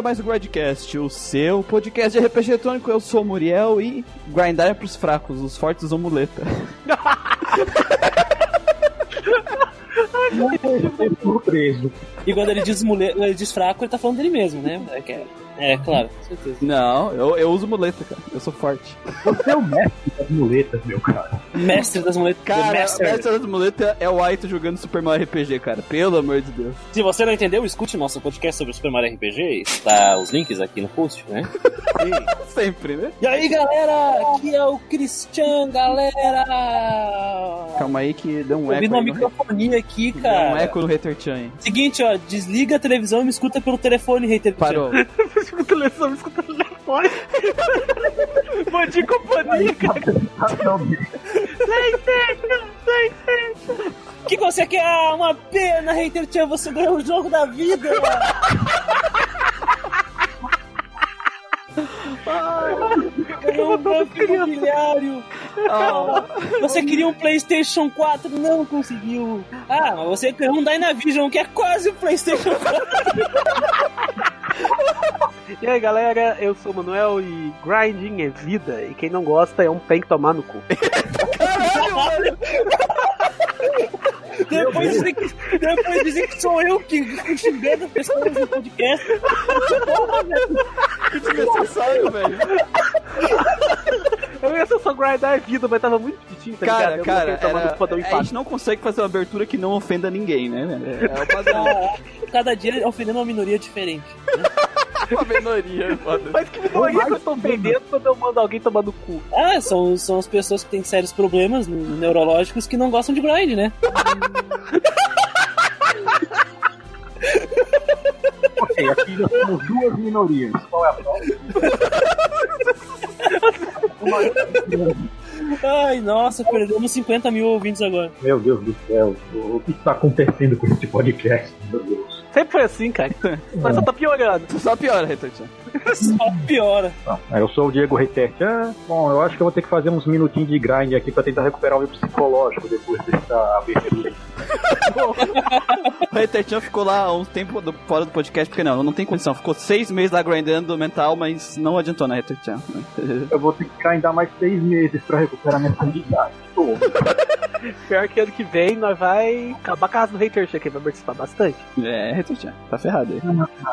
a mais o Grindcast, o seu podcast de RPG eletrônico. Eu sou o Muriel e grindar é pros fracos, os fortes usam muleta. surpreso. E quando ele diz, mule... ele diz fraco, ele tá falando dele mesmo, né? É, que é... é claro, com certeza. Não, eu, eu uso muleta, cara. Eu sou forte. Você é o mestre das muletas, meu cara. Mestre das muletas. Cara, mestre. mestre das muletas é o Aito jogando Super Mario RPG, cara. Pelo amor de Deus. Se você não entendeu, escute nosso podcast sobre o Super Mario RPG. Está os links aqui no post, né? Sempre, né? E aí, galera? Aqui é o Christian, galera! Calma aí que deu um Ouvindo eco. uma aí no- microfonia aqui, Deu cara. um eco no Hater Chan? Seguinte, ó, desliga a televisão e me escuta pelo telefone, hater. Parou. Escuta o Lesão, escuta o telefone. De companhia, cara. O que você quer? Ah, Uma pena, hater Chan, você ganhou o jogo da vida! Ganhou um banco imobiliário! Ah, Você queria um PlayStation 4, não conseguiu! Ah, mas você ganhou um Dynavision, que é quase o PlayStation 4! E aí, galera, eu sou o Manuel e grinding é vida. E quem não gosta é um tem que tomar no cu. Depois dizem, que, depois dizem que sou eu que fico xingando as pessoas no podcast. velho. Eu ia ser só grindar é vida, mas tava muito difícil, tá Cara, ligado? Cara, tomar era- dar um a gente não consegue fazer uma abertura que não ofenda ninguém, né, velho? É o padrão. Cada dia ofendendo uma minoria diferente. uma minoria, foda. Mas que minoria que eu tô ofendendo quando eu mando alguém tomar no cu? Ah, são, são as pessoas que têm sérios problemas neurológicos que não gostam de grind, né? Ok, aqui nós temos duas minorias. Qual é a próxima? Ai, nossa, perdemos 50 mil ouvintes agora. Meu Deus do céu, o que está acontecendo com esse podcast? Meu Deus. Sempre foi assim, cara. Mas só tá piorando. Só piora, Chan. Só piora. Bom, eu sou o Diego Retet. Ah, bom, eu acho que eu vou ter que fazer uns minutinhos de grind aqui pra tentar recuperar o meu psicológico depois dessa abertura. O Chan ficou lá há um tempo do- fora do podcast, porque não, não tem condição. Ficou seis meses lá grindando mental, mas não adiantou na Hater Chan. Eu vou ter que grindar mais seis meses pra recuperar minha sanidade. Pior que ano que vem nós vai acabar a casa do hater aqui, vai participar bastante. É, Hater tá ferrado aí.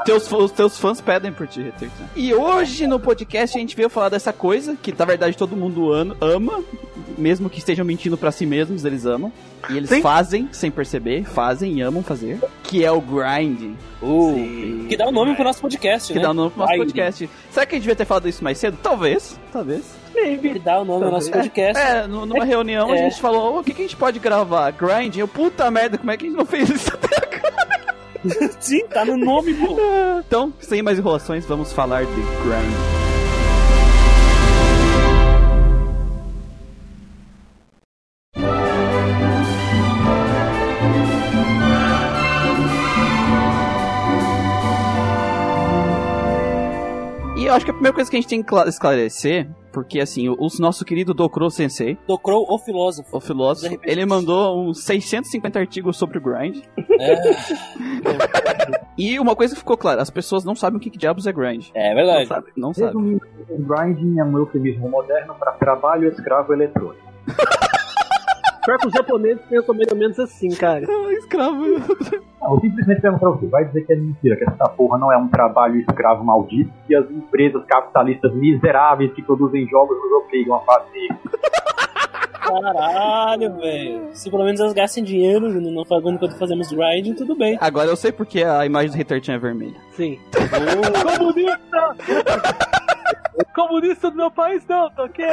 Teus, os teus fãs pedem por ti, Hater. E hoje no podcast a gente veio falar dessa coisa que na verdade todo mundo ama, mesmo que estejam mentindo pra si mesmos, eles amam. E eles Sim. fazem sem perceber, fazem e amam fazer, que é o grinding. Uh, que dá o nome pro nosso podcast, Que né? dá o nome pro nosso Grinding. podcast. Será que a gente devia ter falado isso mais cedo? Talvez, talvez. Que dá o nome ao nosso podcast. É, nu- numa reunião a É. gente falou, "Ô, o que, que a gente pode gravar? Grinding? Eu, puta merda, como é que a gente não fez isso até agora? Sim, tá no nome, pô. Então, sem mais enrolações, vamos falar de grinding. Acho que a primeira coisa que a gente tem que cla- esclarecer, porque assim, o, o nosso querido Dokuro Sensei, Do Crow, o filósofo. o filósofo, ele mandou uns 650 artigos sobre o grind. É, E uma coisa que ficou clara, as pessoas não sabem o que, que diabos é grind. é verdade. Não sabe. Não sabem. Resumindo, o grinding é um eufemismo moderno para trabalho escravo eletrônico. Pior que os japoneses pensam mais ou menos assim, cara. Ah, escravo. Não, eu simplesmente pergunto pra você, vai dizer que é mentira, que essa porra não é um trabalho escravo maldito e as empresas capitalistas miseráveis que produzem jogos nos obrigam a fazer. Caralho, velho. Se pelo menos elas gastem dinheiro não não pagando quando fazemos grinding, tudo bem. Agora eu sei porque a imagem do Hater Chan é vermelha. Sim. Comunista! Comunista do meu país não, tá ok?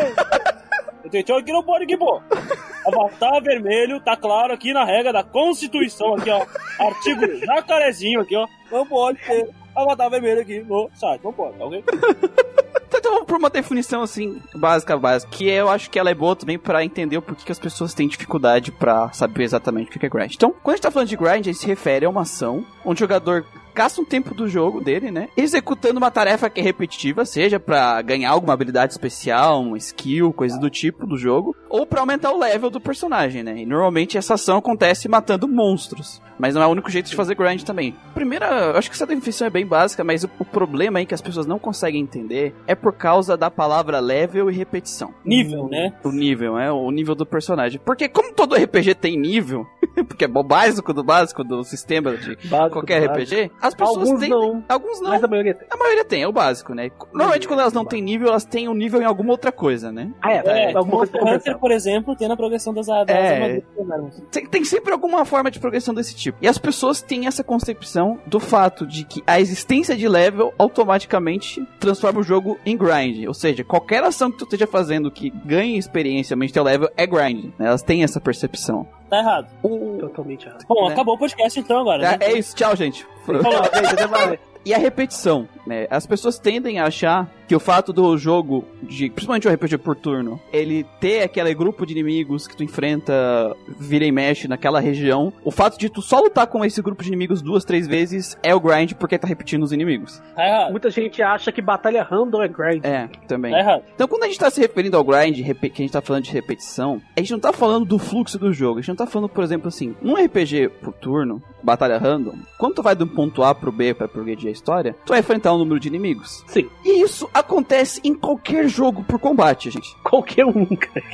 Então aqui não pode pô. Avatar vermelho, tá claro aqui na regra da Constituição, aqui, ó. Artigo jacarezinho aqui, ó. Não pode ter avatar vermelho aqui no site. Não pode, tá ok? Então vamos por uma definição assim, básica, básica, que eu acho que ela é boa também pra entender o porquê que as pessoas têm dificuldade pra saber exatamente o que é grind. Então, quando a gente tá falando de grind, a gente se refere a uma ação onde o jogador gasta um tempo do jogo dele, né? Executando uma tarefa que é repetitiva, seja pra ganhar alguma habilidade especial, um skill, coisa do tipo do jogo, ou pra aumentar o level do personagem, né? E normalmente essa ação acontece matando monstros. Mas não é o único jeito de fazer grind também. Primeira, eu acho que essa definição é bem básica, mas o, o problema aí que as pessoas não conseguem entender é por causa da palavra level e repetição. Nível, né? O nível, é o nível do personagem. Porque como todo RPG tem nível, porque é o básico do básico do sistema de Básico qualquer do básico. As pessoas Alguns têm. não, Alguns não. mas a maioria tem. A maioria tem, é o básico, né? Normalmente quando elas não têm nível, elas têm um nível em alguma outra coisa, né? Ah, é, É, é alguma coisa Hunter, por exemplo, tem na progressão das, das É. armas. Tem, tem sempre alguma forma de progressão desse tipo. E as pessoas têm essa concepção do fato de que a existência de level automaticamente transforma o jogo em grind. Ou seja, qualquer ação que tu esteja fazendo que ganhe experiência, aumente teu level, é grind. né? Elas têm essa percepção. Tá errado. O... Totalmente errado. Bom, Né? acabou o podcast então agora. né? É, é isso, tchau, gente. Falou. E a repetição, né? As pessoas tendem a achar que o fato do jogo, de, principalmente o RPG por turno, ele ter aquele grupo de inimigos que tu enfrenta, vira e mexe naquela região, o fato de tu só lutar com esse grupo de inimigos duas, três vezes é o grind porque tá repetindo os inimigos. Tá errado. Muita gente acha que batalha random é grind. É, também. Tá errado. Então, quando a gente tá se referindo ao grind, que a gente tá falando de repetição, a gente não tá falando do fluxo do jogo. A gente não tá falando, por exemplo, assim, num RPG por turno, batalha random, quando tu vai do ponto A pro B pra progredir a história, tu vai enfrentar um número de inimigos. Sim, E isso acontece em qualquer jogo por combate, gente. qualquer um, cara.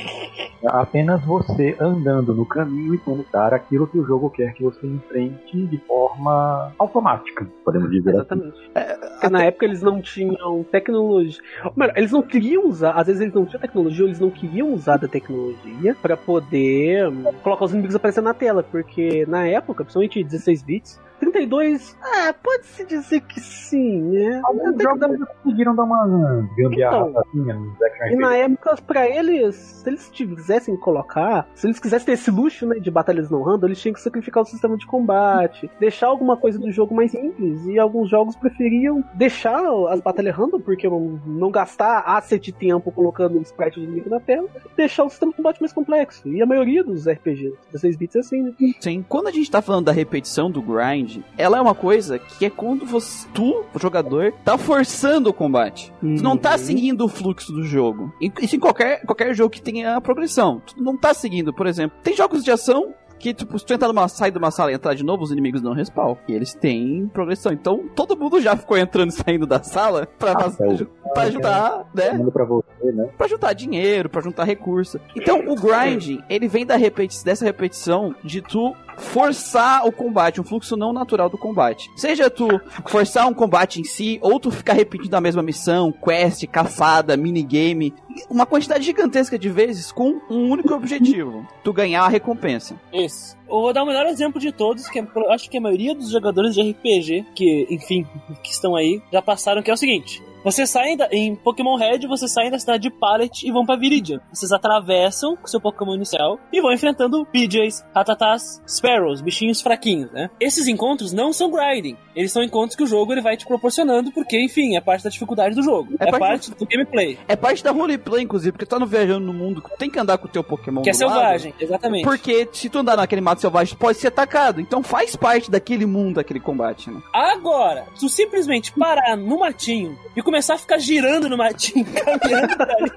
Apenas você andando no caminho e tendo dar aquilo que o jogo quer que você enfrente de forma automática, podemos dizer assim. Exatamente. Porque na época eles não tinham tecnologia. Melhor, eles não queriam usar, às vezes eles não tinham tecnologia, ou eles não queriam usar da tecnologia pra poder colocar os inimigos aparecendo na tela. Porque na época, principalmente 16 bits, 32, ah, pode-se dizer que sim, né? Alguns que jogos eles conseguiram dar uma gambiarrazinha nos action E na época, pra eles, se eles quisessem colocar, se eles quisessem ter esse luxo né, de batalhas não random, eles tinham que sacrificar o sistema de combate, deixar alguma coisa do jogo mais simples. E alguns jogos preferiam deixar as batalhas random, porque não, não gastar asset de tempo colocando um sprite do inimigo na tela, deixar o sistema de combate mais complexo. E a maioria dos RPGs, 16 bits é assim, né? Sim. Quando a gente tá falando da repetição do grind, ela é uma coisa que é quando você, tu, o jogador, tá forçando o combate. Tu não tá Uhum. seguindo o fluxo do jogo. E- Isso em qualquer, qualquer jogo que tenha progressão. Tu não tá seguindo, por exemplo. Tem jogos de ação que, tipo, se tu entrar numa, sair de uma sala e entrar de novo, os inimigos não respawn. E eles têm progressão. Então, todo mundo já ficou entrando e saindo da sala pra, fazer- é o- pra ajudar, né? Pra você, né? Pra juntar dinheiro, pra juntar recurso. Então, o grinding, ele vem da repeti dessa repetição de tu forçar o combate, um fluxo não natural do combate. Seja tu forçar um combate em si, ou tu ficar repetindo a mesma missão, quest, cafada, minigame, uma quantidade gigantesca de vezes com um único objetivo, tu ganhar a recompensa. Isso. Eu vou dar o melhor exemplo de todos, que é- acho que a maioria dos jogadores de RPG, que, enfim, que estão aí, já passaram, que é o seguinte. Você sai da, em Pokémon Red, você sai da cidade de Pallet e vão pra Viridian. Vocês atravessam com seu Pokémon inicial e vão enfrentando PJs, Ratatás, Sparrows, bichinhos fraquinhos, né? Esses encontros não são grinding. Eles são encontros que o jogo ele vai te proporcionando, porque, enfim, é parte da dificuldade do jogo. É É, parte- parte do gameplay. É parte da roleplay, inclusive, porque tu tá no viajando no mundo, tem que andar com o teu Pokémon Que é do lado. selvagem, exatamente. Porque se tu andar naquele mato selvagem, tu pode ser atacado. Então faz parte daquele mundo, daquele combate, né? Agora, tu simplesmente parar no matinho e começar a ficar girando no matinho, caminhando ali.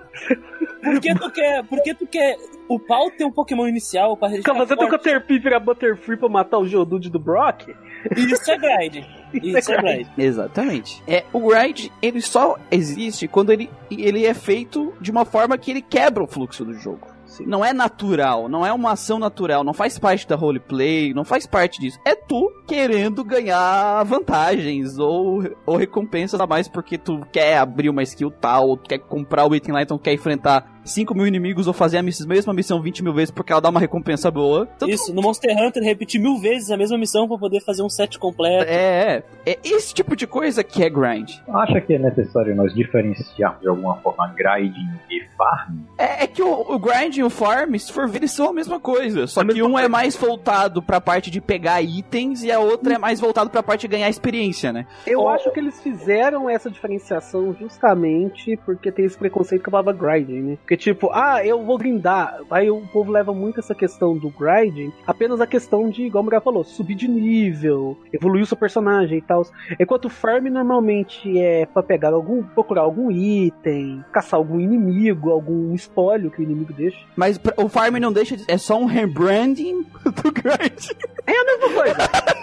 Porque tu quer, porque tu quer upar o teu Pokémon inicial pra Calma, ficar você tem o. Caterpie virar Butterfree pra matar o Geodude do Brock? Isso é grind. Isso é grind. Exatamente. É, o grind, ele só existe quando ele, ele é feito de uma forma que ele quebra o fluxo do jogo. Não é natural, não é uma ação natural, não faz parte da roleplay, não faz parte disso. É tu querendo ganhar vantagens ou, ou recompensas a mais porque tu quer abrir uma skill tal, ou tu quer comprar o item lá, então tu quer enfrentar 5 mil inimigos ou fazer a mesma missão 20 mil vezes porque ela dá uma recompensa boa. Então, tu- Isso, no Monster Hunter repetir mil vezes a mesma missão pra poder fazer um set completo. É, é, é esse tipo de coisa que é grind. Acha que é necessário nós diferenciarmos de alguma forma grinding e farm? É, é que o, o grind, o farm, se for ver, eles são a mesma coisa. Só que um é mais voltado pra parte de pegar itens e a outra é mais voltado pra parte de ganhar experiência, né? Eu Oh. acho que eles fizeram essa diferenciação justamente porque tem esse preconceito com a palavra grinding, né? Porque tipo, ah, eu vou grindar. Aí o povo leva muito essa questão do grinding, apenas a questão de, igual o Miguel falou, subir de nível, evoluir o seu personagem e tal. Enquanto o farm normalmente é pra pegar algum, procurar algum item, caçar algum inimigo, algum espólio que o inimigo deixa. Mas o farm não deixa de... É só um rebranding do grind. É a mesma coisa.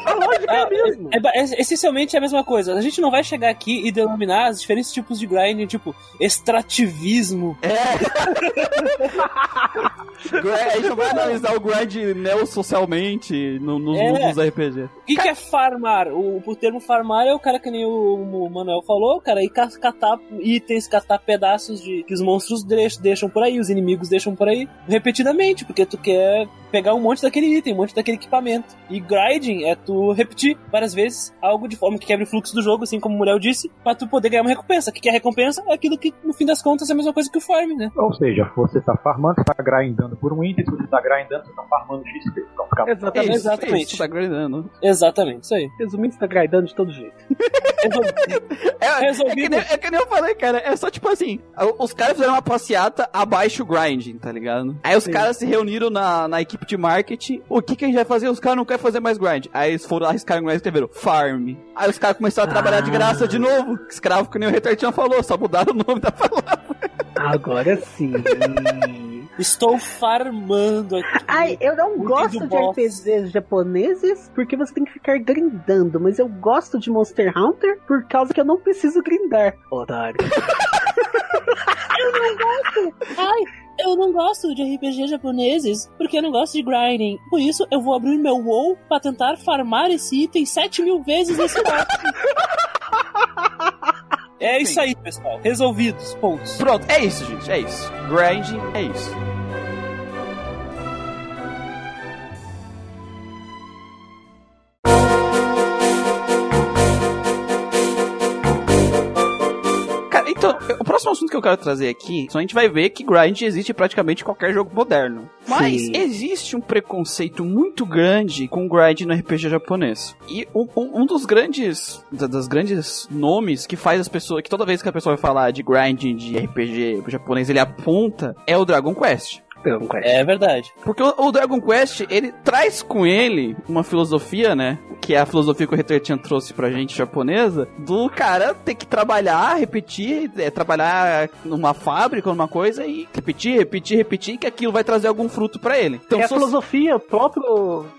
A lógica é a Ah, mesma. É, é- essencialmente é a mesma coisa. A gente não vai chegar aqui e denominar os diferentes tipos de grinding, tipo, extrativismo. Grind- a gente não vai analisar o grind neo-socialmente no, nos É. mundos RPG. O que, que é farmar? O, o termo farmar é o cara que nem o, o Manuel falou, cara, e ca- catar itens, catar pedaços de que os monstros deixam por aí, os inimigos deixam por aí, repetidamente, porque tu quer pegar um monte daquele item, um monte daquele equipamento. E grinding é tu repetir várias vezes algo de forma que quebre o fluxo do jogo, assim como o Muriel disse, pra tu poder ganhar uma recompensa. O que é recompensa? É aquilo que, no fim das contas, é a mesma coisa que o farm, né? Ou seja, você tá farmando, você tá grindando por um item, se você tá grindando, você tá farmando XP. Então fica Exatamente. Isso, exatamente. Isso, tá grindando. Exatamente, isso aí. Resumindo, você tá grindando de todo jeito. É, é, que nem, é que nem eu falei, cara. É só tipo assim: os caras fizeram uma passeata abaixo o grinding, tá ligado? Aí os Sim. caras se reuniram na, na equipe de marketing. O que, que a gente vai fazer? Os caras não querem fazer mais grind. Aí eles foram lá, arriscaram o grind e escreveram farm. Aí os caras começaram a trabalhar de Ah. graça de novo. Escravo que nem o Retartinho falou, só mudaram o nome da palavra. Agora sim. Estou farmando aqui. Ai, eu não gosto de boss. RPGs japoneses porque você tem que ficar grindando, mas eu gosto de Monster Hunter por causa que eu não preciso grindar. Otário. Ai, eu não gosto de RPG japoneses porque eu não gosto de grinding. Por isso, eu vou abrir meu WoW pra tentar farmar esse item 7 mil vezes nesse mapa. É isso aí, pessoal. Resolvidos. Pontos. Pronto, é isso, gente. É isso. Grinding é isso. Então, o próximo assunto que eu quero trazer aqui, só a gente vai ver que grind existe em praticamente qualquer jogo moderno. Mas Sim. existe um preconceito muito grande com grind no RPG japonês. E um, um- um dos grandes, da- das grandes nomes que faz as pessoas, que toda vez que a pessoa vai falar de grinding de RPG japonês, ele aponta, é o Dragon Quest. Dragon Quest. É verdade. Porque o, o Dragon Quest, ele traz com ele uma filosofia, né? Que é a filosofia que o Retertian trouxe pra gente japonesa, do cara ter que trabalhar, repetir, é, trabalhar numa fábrica, numa coisa, e repetir, repetir, repetir, que aquilo vai trazer algum fruto pra ele. Então, é a você- filosofia própria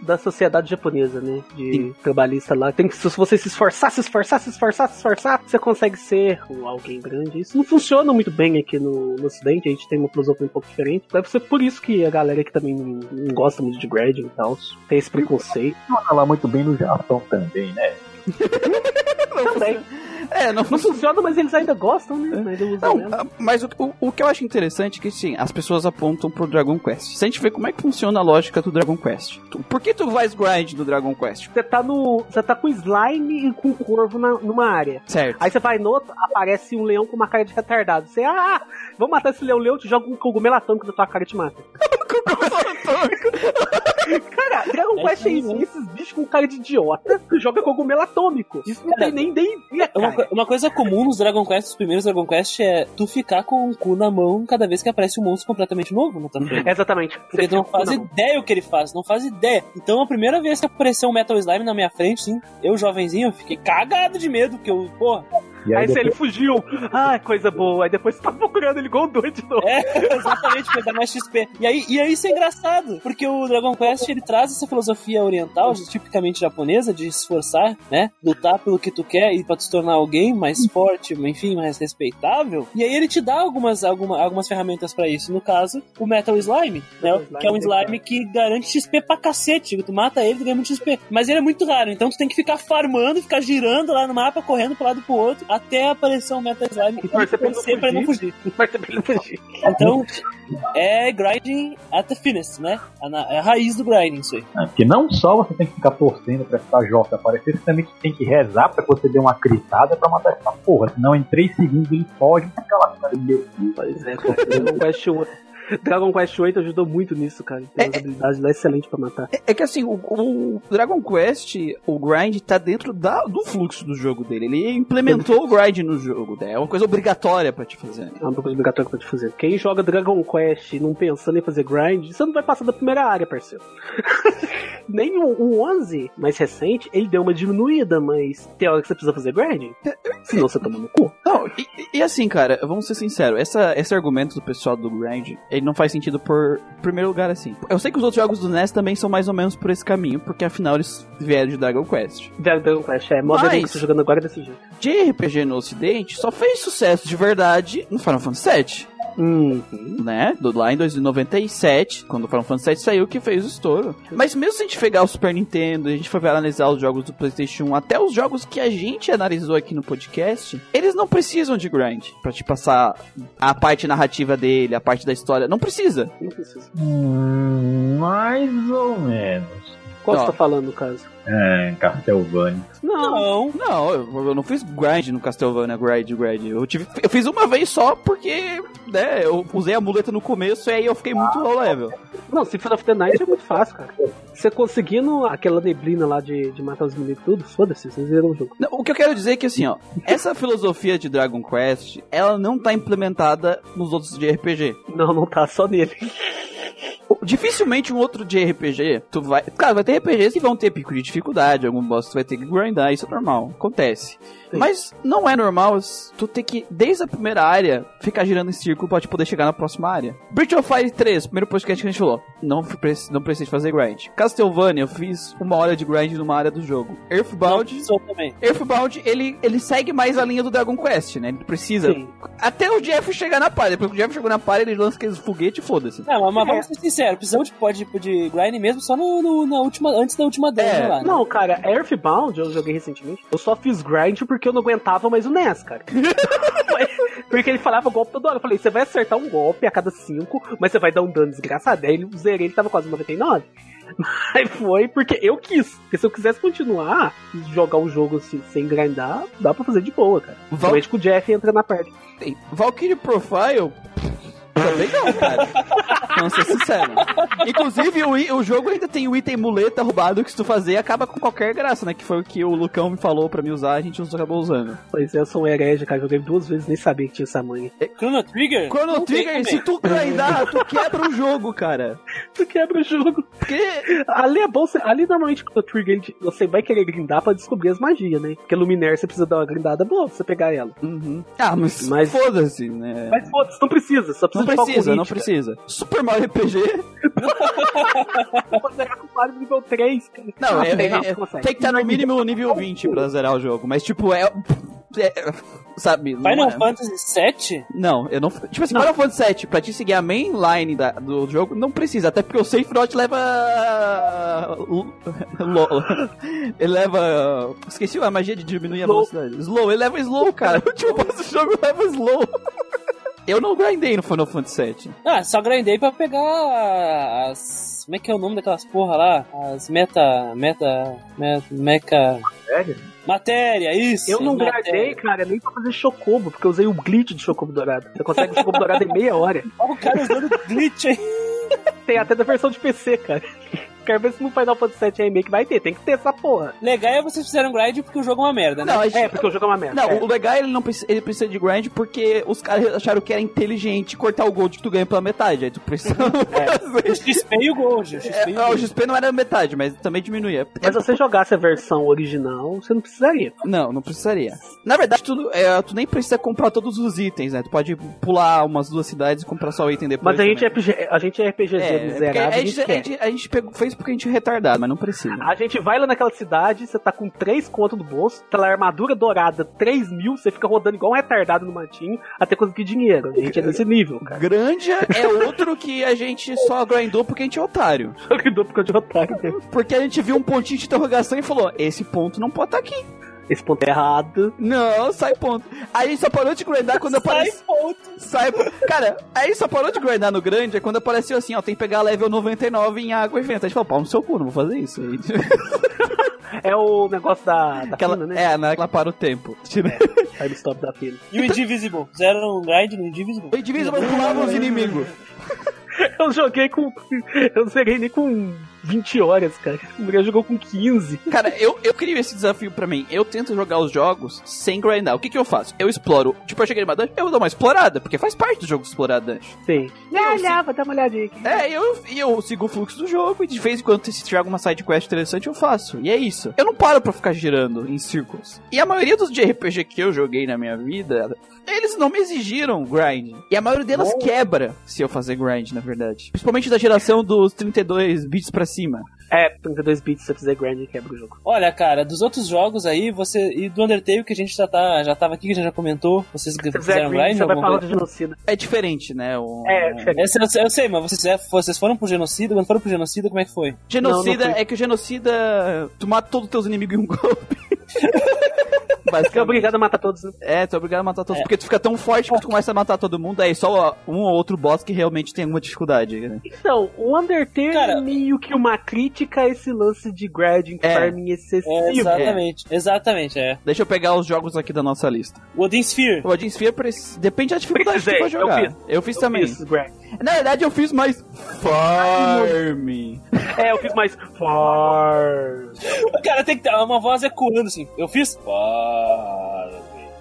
da sociedade japonesa, né? De trabalhista lá. Tem que, se você se esforçar, se esforçar, se esforçar, se esforçar, você consegue ser alguém grande. Isso não funciona muito bem aqui no, no Ocidente. A gente tem uma filosofia um pouco diferente. Deve ser por isso que a galera que também não, não gosta muito de grinding e tal, tem esse preconceito. lá muito bem no Japão também, né? Também. É, não Não funciona. mas eles ainda gostam, né? Usam Não, ah, mas o, o, que eu acho interessante é que, sim, as pessoas apontam pro Dragon Quest. Se a gente ver como é que funciona a lógica do Dragon Quest. Por que tu faz grind do Dragon Quest? Você tá no. Você tá com slime e com corvo na- numa área. Certo. Aí você vai no outro, aparece um leão com uma cara de retardado. Você, ah, vou matar esse leão, leão, te joga um cogumelo atômico na tua cara e te mata. Cara, Dragon É Quest é isso Esses bichos com cara de idiota que joga cogumelo atômico. Isso não Cara, tem nem D&D, Uma, cara. co- uma coisa comum nos Dragon Quest, os primeiros Dragon Quest, é tu ficar com o cu na mão cada vez que aparece um monstro completamente novo na tua frente. Exatamente. Porque tu não faz ideia o que ele faz, não faz ideia. Então a primeira vez que apareceu um Metal Slime na minha frente, sim, eu jovenzinho, eu fiquei cagado de medo, porque eu, porra, aí, Aí se depois, ele fugiu. Ah, coisa boa. Aí depois você tá procurando ele igual um doido de novo. É, exatamente, pra dar mais XP. E aí, e aí isso é engraçado, porque o Dragon Quest ele traz essa filosofia oriental, tipicamente japonesa, de se esforçar, né? Lutar pelo que tu quer e pra te tornar alguém mais forte, enfim, mais respeitável. E aí ele te dá algumas, alguma, algumas ferramentas pra isso. No caso, o Metal Slime, né? Metal Slime, que é um é slime que garante XP pra cacete. Tu mata ele, tu ganha muito XP. Mas ele é muito raro, então tu tem que ficar farmando, ficar girando lá no mapa, correndo pro lado e pro outro, até aparecer um Metal Slime e torcer pra ele não torcer pra ele não fugir. Vai ter pra ele fugir. Então, é grinding at the finest, né? Na- é a raiz do grinding, isso aí. né, porque não só você tem que ficar torcendo pra essa J aparecer, você também tem que rezar pra que você dê uma gritada pra matar essa porra. Senão em 3 segundos ele foge e fica lá. Cara, meu Deus. Pois é, cara. 1. Dragon Quest VIII ajudou muito nisso, cara. Tem umas habilidades lá excelentes pra matar. É, é que assim, o, o Dragon Quest, o grind tá dentro da, do fluxo do jogo dele. Ele implementou o grind no jogo, né? É uma coisa obrigatória pra te fazer. É uma coisa obrigatória pra te fazer. Quem joga Dragon Quest não pensando em fazer grind, você não vai passar da primeira área, parceiro. Nem o, o 11, mais recente, ele deu uma diminuída, mas tem hora que você precisa fazer grind. Senão você toma no cu. Não, e, e assim, cara, vamos ser sinceros, essa, esse argumento do pessoal do grind, ele não faz sentido por primeiro lugar assim. Eu sei que os outros jogos do NES também são mais ou menos por esse caminho, porque afinal eles vieram de Dragon Quest. Dragon Quest é modo Mas- que jogando agora é desse jeito. De RPG no ocidente, só fez sucesso de verdade no Final Fantasy VII. Uhum. né? Do, lá em 2097, quando o Final Fantasy VII saiu, que fez o estouro. Mas mesmo se a gente pegar o Super Nintendo, a gente for analisar os jogos do PlayStation 1, até os jogos que a gente analisou aqui no podcast, eles não precisam de grind pra te passar a parte narrativa dele, a parte da história. Não precisa. Não precisa. Hum, mais ou menos. Qual Ó. você tá falando, no caso? É, Castlevania. Não. Não. Não, eu, eu não fiz grind no Castlevania, grind, grind. Eu, tive, eu fiz uma vez só porque, né, eu usei a muleta no começo e aí eu fiquei muito low level. Não, Symphony of the Night é muito fácil, cara. Você conseguindo aquela neblina lá de, de matar os inimigos e tudo, foda-se, vocês viram o jogo. Não, o que eu quero dizer é que, assim, ó, essa filosofia de Dragon Quest, ela não tá implementada nos outros de RPG. Não, não tá só nele. Dificilmente um outro de RPG, tu vai... Claro, vai ter RPGs que vão ter pico de dificuldade, algum boss tu vai ter que isso é normal, acontece. Sim. Mas não é normal tu ter que, desde a primeira área, ficar girando em círculo pra te poder chegar na próxima área. Breath of Fire 3, primeiro podcast que a gente falou, não, não precisa fazer grind. Castlevania, eu fiz uma hora de grind numa área do jogo. Earthbound... Sou também. Earthbound, ele, ele segue mais a linha do Dragon Quest, né? Ele precisa. Sim. Até o Jeff chegar na palha. Depois que o Jeff chegou na palha, ele lança aqueles foguetes e foda-se. Não, mas, mas vamos ser sinceros, precisamos de, pode, de grind mesmo só no, no- na última, antes da última dungeon É. lá. né? Não, cara, Earthbound eu joguei recentemente. Eu só fiz grind porque eu não aguentava mais o NES, cara. porque ele falava golpe toda hora. Eu falei, você vai acertar um golpe a cada cinco, mas você vai dar um dano desgraçado. Aí ele zerei, ele tava quase 99. Aí foi porque eu quis. Porque se eu quisesse continuar e jogar um jogo assim, sem grindar, dá pra fazer de boa, cara. Val- Principalmente que o Jeff entra na parte. Valkyrie Profile. Também não, cara. Vamos ser sincero. Inclusive, o, o jogo ainda tem o item muleta roubado que se tu fazer acaba com qualquer graça, né? Que foi o que o Lucão me falou pra me usar, a gente acabou usando. Pois é, eu sou um herege, cara. Joguei duas vezes nem sabia que tinha essa manha. Chrono Trigger? Chrono Não tem Trigger, se tu grindar, tu quebra o jogo, cara. Tu quebra o jogo. Porque Ali é bom, ali normalmente com o Trigger você vai querer grindar pra descobrir as magias, né? Porque Luminaire você precisa dar uma grindada boa pra você pegar ela. Uhum. Ah, mas, Mas- foda-se, né? Mas foda-se, não precisa, só não precisa de precisa, não precisa. Super Mario RPG? Vou zerar com o Mario nível 3, cara. Não, é, tem, é- não, é- consegue. tem que estar no mínimo nível 20 pra zerar o jogo. Mas, tipo, é. é- sabe? não Final é- Fantasy VII? Não, eu não. Tipo assim, Final Fantasy VII, pra te seguir a mainline da- do jogo, não precisa. Até porque o Safe Route leva. Ele leva. Esqueci a magia de diminuir a Slow. velocidade. Slow, ele leva slow, cara. O último boss do jogo leva slow. Eu não grindei no Final Fantasy VII. Ah, só grindei pra pegar as. Como é que é o nome daquelas porra lá? As meta. Meta. Meta. Meca. Sério? Matéria, isso! Eu não matéria. gradei, cara, nem pra fazer chocobo, porque eu usei o glitch de chocobo dourado. Você consegue o chocobo dourado em meia hora. Olha o cara usando glitch aí. Tem até da versão de PC, cara. Quero ver se no Final Fantasy VII Remake vai ter. Tem que ter essa porra. Legal é vocês fizeram grind porque o jogo é uma merda, né? Não, a gente- É, porque o jogo é uma merda. Não, É. o legal é ele não precisa, ele precisa de grind porque os caras acharam que era inteligente cortar o gold que tu ganha pela metade. Aí tu precisa O fazer. XP e o Gold. O XP É, o o. XP não era metade, mas também diminuía. Mas se você jogasse a versão original, você não precisaria. Não, não precisaria. Na verdade, tu, é, tu nem precisa comprar todos os itens, né? Tu pode pular umas duas cidades e comprar só o item depois. Mas a gente é, também. RPG, a gente é RPGzinho É, miserável, a gente, a gente, a gente pegou, fez porque a gente é retardado, mas não precisa. A gente vai lá naquela cidade, você tá com 3 conto no bolso, aquela armadura dourada, 3 mil, você fica rodando igual um retardado no matinho até conseguir dinheiro. A gente é nesse nível, cara. Granja é outro que a gente só grindou porque a gente é otário. Só que dou porque eu de otário mesmo. Porque a gente viu um pontinho de interrogação e falou: esse ponto não pode estar aqui. Esse ponto é errado. Não, sai ponto. Aí a gente só parou de grindar quando Sai apareceu. ponto. Sai, cara, aí só parou de grindar no grande é quando apareceu assim, ó, tem que pegar level 99 em água e vento. A gente falou, pau no seu cu, não vou fazer isso. Aí, É o negócio da, da aquela, né? É, naquela para o tempo. Time stop da fila. E o Indivisible? Fizeram um grind no Indivisible? O Indivisible pulava os inimigos. Eu joguei com. Eu zerei nem com 20 horas, cara. O mulher jogou com 15. Cara, eu, eu crio esse desafio pra mim. Eu tento jogar os jogos sem grindar. O que que eu faço? Eu exploro. Tipo, eu cheguei numa dungeon, eu dou uma explorada, porque faz parte do jogo explorar a dungeon. Sim. Eu Olha, vou dar uma olhadinha aqui. É, e eu, e eu sigo o fluxo do jogo e de vez em quando, se tiver alguma side quest interessante, eu faço. E é isso. Eu não paro pra ficar girando em círculos. E a maioria dos de RPG que eu joguei na minha vida, eles não me exigiram grind. E a maioria delas quebra se eu fazer grind, na verdade. Principalmente da geração dos 32 bits pra cima. É, 32 bits se você fizer grind quebra o jogo. Olha, cara, dos outros jogos aí, você. E do Undertale que a gente já, tá, já tava aqui, que a gente já comentou, vocês Se fizeram grind, grind? você vai do genocida. É diferente, né? O, É, diferente. Esse eu, sei- eu sei, mas vocês, é, vocês foram pro genocida? Quando foram pro genocida, como é que foi? Genocida Não, não é que o genocida. Tu mata todos os teus inimigos em um golpe. Você é Basicamente. obrigado a matar todos, né? É, tu é obrigado a matar todos. É. Porque tu fica tão forte que tu começa a matar todo mundo, aí só um ou outro boss que realmente tem alguma dificuldade. Né? Então, o Undertale Cara- é meio que uma crítica a esse lance de grinding É. farming excessivo. É, exatamente, exatamente, é. Deixa eu pegar os jogos aqui da nossa lista. O Odin Sphere. O Odin Sphere preci- depende da dificuldade que tu Precisei, for jogar. eu Eu fiz, Eu também. fiz. Na verdade, eu fiz mais farm. É, eu fiz mais farm. Cara, tem que ter uma voz ecoando assim. Eu fiz. Farm.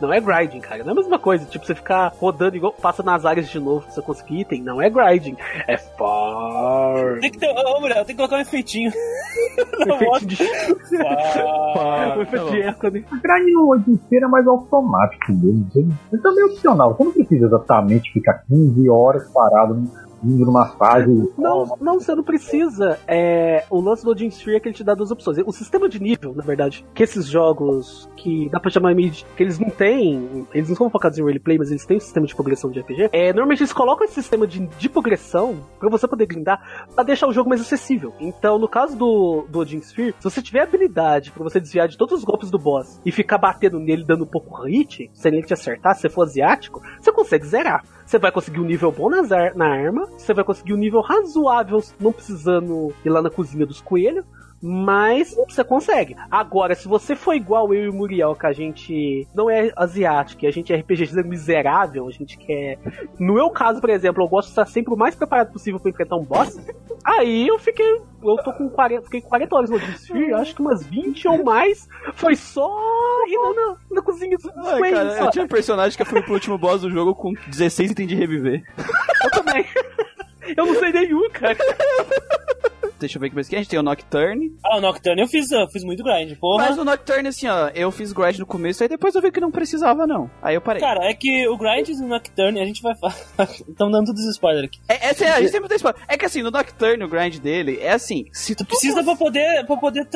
Não é grinding, cara. Não é a mesma coisa. Tipo, você ficar rodando igual passa nas áreas de novo pra você conseguir item. Não é grinding. É farm. Tem que ter. Ô, mulher, tem que colocar um efeitinho. Efeito de, Farm. efeito de eco, né? A grind no Odisseira é mais automático mesmo. Ele também é opcional. Você não precisa exatamente ficar 15 horas parado indo numa fase. Não, não, você não precisa. É, o lance do Odin Sphere é que ele te dá duas opções. O sistema de nível, na verdade, que esses jogos que dá pra chamar meio de, que eles não têm, eles não são focados em roleplay, mas eles têm um sistema de progressão de RPG. É, normalmente eles colocam esse sistema de, de progressão pra você poder grindar pra deixar o jogo mais acessível. Então, no caso do, do Odin Sphere, se você tiver habilidade pra você desviar de todos os golpes do boss e ficar batendo nele dando um pouco hit, sem ele te acertar, se você for asiático, você consegue zerar. Você vai conseguir um nível bom nas ar- na arma, você vai conseguir um nível razoável, não precisando ir lá na cozinha dos coelhos. Mas você consegue. Agora, se você for igual eu e o Muriel, que a gente não é asiático, e a gente é RPG miserável, a gente quer. No meu caso, por exemplo, eu gosto de estar sempre o mais preparado possível pra enfrentar um boss. Aí eu fiquei. Eu tô com 40. Fiquei 40 horas no Desfile, acho que umas 20 ou mais. Foi só lá na, na cozinha dos Ai, cara, só. eu tinha um personagem que fui pro último boss do jogo com 16 itens de reviver. Eu também. Eu não sei nenhum, cara. Deixa eu ver aqui mais que a gente tem o Nocturne. Ah, o Nocturne eu fiz, eu fiz muito grind, porra. Mas o Nocturne, assim, ó, eu fiz grind no começo, aí depois eu vi que não precisava, não. Aí eu parei. Cara, é que o grind do Nocturne, a gente vai falar. Estamos dando todos os spoilers aqui. É, é, a gente sempre tem spoiler. É que assim, no Nocturne, o grind dele é assim, se tu Precisa pra poder, pra poder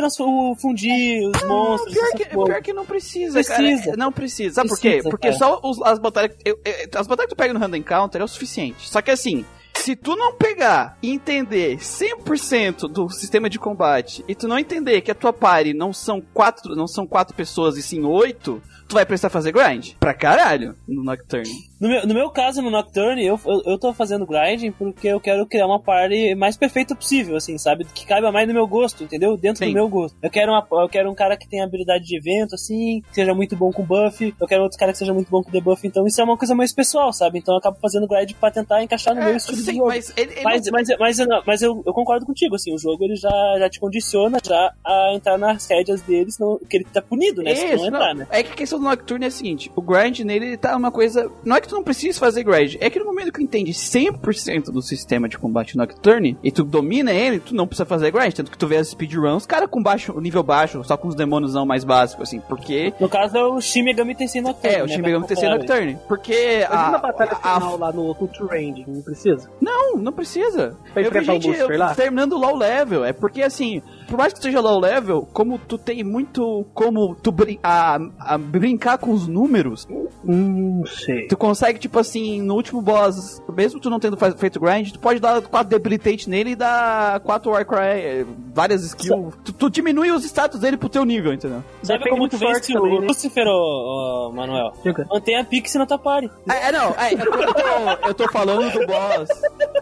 fundir os monstros. Pior que, pior que não precisa, Precisa. cara. Não precisa. Sabe por quê? Precisa, Porque cara. só os- as batalhas. eu- eu- as batalhas que tu pega no Random Encounter é o suficiente. Só que assim. Se tu não pegar e entender 100% do sistema de combate e tu não entender que a tua party não são quatro, não são quatro pessoas e sim oito, tu vai precisar fazer grind. Pra caralho no Nocturne. No meu, no meu caso, no Nocturne, eu, eu, eu tô fazendo grinding porque eu quero criar uma party mais perfeita possível, assim, sabe? Que caiba mais no meu gosto, entendeu? Dentro Sim. do meu gosto. Eu quero, uma, eu quero um cara que tenha habilidade de evento, assim, que seja muito bom com buff. Eu quero outro cara que seja muito bom com debuff. Então isso é uma coisa mais pessoal, sabe? Então eu acabo fazendo grind pra tentar encaixar no meu É, estilo de jogo. mas ele, ele Mas, não- mas, mas, eu mas eu, eu concordo contigo, assim, o jogo ele já, já te condiciona já a entrar nas rédeas dele, senão que ele tá punido, né? Se Isso, não entrar, não. né? É que a questão do Nocturne é a seguinte: o grind nele ele tá uma coisa. Não é que tu não precisa fazer grind, é que no momento que tu entende 100% do sistema de combate Nocturne e tu domina ele, tu não precisa fazer grind. Tanto que tu vê as speedruns, cara com baixo, nível baixo, só com os demônios não mais básicos, assim, porque. No caso é o Shin Megami Tensei Nocturne. É, o né? Shin Megami Tensei Pra- Nocturne. Porque Imagina a, a, batalha a- final lá no Culture Range, não precisa? Não, não precisa. Pra eu vi enfrentar o gente Lucifer lá? terminando low level. É porque assim, por mais que tu seja low level, como tu tem muito como tu brin a, a brincar com os números, Hum, sei. tu consegue, tipo assim, no último boss, mesmo tu não tendo feito grind, tu pode dar 4 debilitate nele e dar 4 Warcry, eh, várias skills. Tu, tu diminui os status dele pro teu nível, entendeu? Sabe Depende como muito tu vence sorte o também, né? Lucifer, ô, Manuel? Diga. Mantém a Pixie na tua party. É, é, não, é, eu, tô, eu tô- eu tô falando do boss.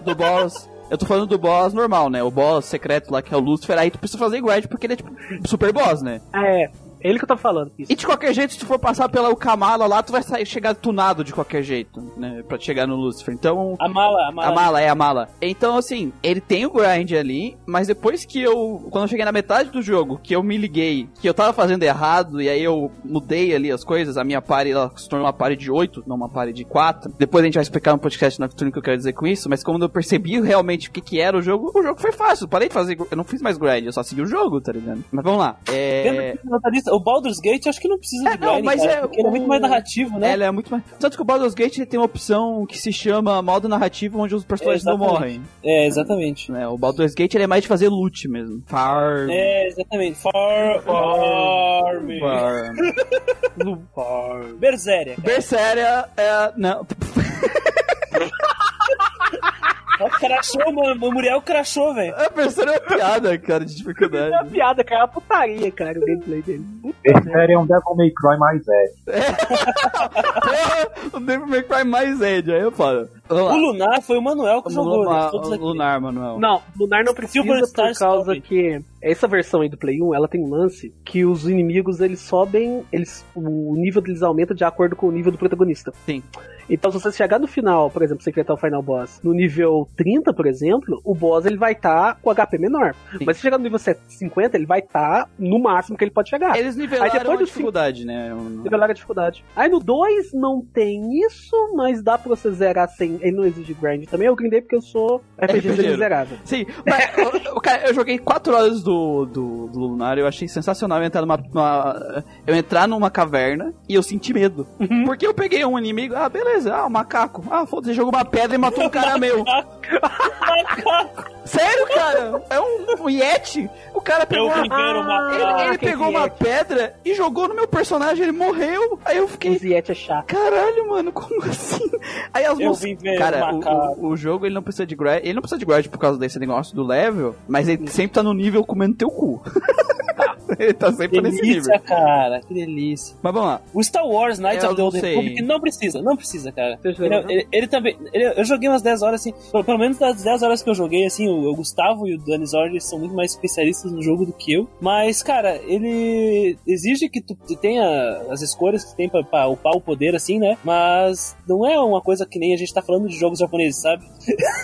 Do boss. Eu tô falando do boss normal, né? O boss secreto lá que é o Lucifer, aí tu precisa fazer grind porque ele é tipo super boss, né? É. Ele que eu tô falando. Isso. E de qualquer jeito, se tu for passar pela Kamala lá, tu vai sair, chegar tunado de qualquer jeito, né? Pra chegar no Lucifer. Então. A mala, a mala. A mala, é a mala. Então, assim, ele tem o grind ali, mas depois que eu. Quando eu cheguei na metade do jogo, que eu me liguei, que eu tava fazendo errado, e aí eu mudei ali as coisas, a minha party ela se tornou uma party de 8, não uma party de 4. Depois a gente vai explicar no podcast nocturno o que eu quero dizer com isso, mas quando eu percebi realmente o que, que era o jogo, o jogo foi fácil. Parei de fazer. Eu não fiz mais grind, eu só segui o jogo, tá ligado? Mas vamos lá. É. Lembra que O Baldur's Gate acho que não precisa É, de não, grind, mas cara, é porque ele é muito o- mais narrativo, né? Ela é muito mais. Tanto que o Baldur's Gate ele tem uma opção que se chama modo narrativo, onde os personagens não Exatamente. morrem. É, exatamente. Né? O Baldur's Gate ele é mais de fazer loot mesmo. Farm. É, exatamente. Far... Farm. Farm. Farm. Berseria. Berseria é. Não. Ó, Crachou, mano. O Muriel crachou, velho. A Berseria é uma piada, cara, de É uma dificuldade. piada, cara. É uma putaria, cara, o gameplay dele. Esse série é um Devil May Cry mais velho. Porra, o Devil May Cry mais Ed, aí eu falo. O. Lunar foi o Manuel que O jogou. Lunar, né? Todos o. Lunar, Manuel. Não, Lunar não precisa Star por causa que essa versão aí do Play 1, ela tem um lance que os inimigos eles sobem, eles o nível deles aumenta de acordo com o nível do protagonista. Sim. Então se você chegar no final, por exemplo, você enfrentar o final boss no nível 30, por exemplo, o boss ele vai estar com HP menor. Sim. Mas se chegar no nível 50, ele vai estar no máximo que ele pode chegar. Eles nivelaram Aí depois a dificuldade, né? Um- Nivelar a dificuldade. Aí no 2 não tem isso, mas dá pra você zerar sem. Ele não exige grind também. Eu grindei porque eu sou RPG RPGero. miserável. Sim, mas o cara, eu joguei 4 horas do, do, do Lunar eu achei sensacional eu entrar numa, numa- eu entrar numa caverna e eu senti medo. Porque eu peguei um inimigo, ah, beleza, ah, um macaco. Ah, foda-se, jogou uma pedra e matou um cara meu. Sério, cara? É um, um Yeti. O cara pegou Eu uma, primeiro ele, ele pegou uma pedra e jogou no meu personagem, ele morreu. Aí eu O fiquei, Ziet é chato. Caralho, mano, como assim? Aí as ver Cara, o o, o, jogo ele não precisa de grind. Ele não precisa de grind por causa desse negócio do level, mas ele sempre tá no nível comendo teu cu. ele tá sempre nesse nível. Delícia, cara. Que delícia. Mas vamos lá. O Star Wars Knights Eu of the não Old. Republic não precisa, não precisa, cara. Ele, ele- ele também. ele- eu joguei umas 10 horas, assim. Pelo, pelo menos das 10 horas que eu joguei, assim, o, Gustavo e o Dani Zordi são muito mais especialistas no jogo do que eu. Mas, cara, ele exige que tu, tenha as escolhas que tem pra, pra upar o poder, assim, né? Mas não é uma coisa que nem a gente tá falando de jogos japoneses, sabe?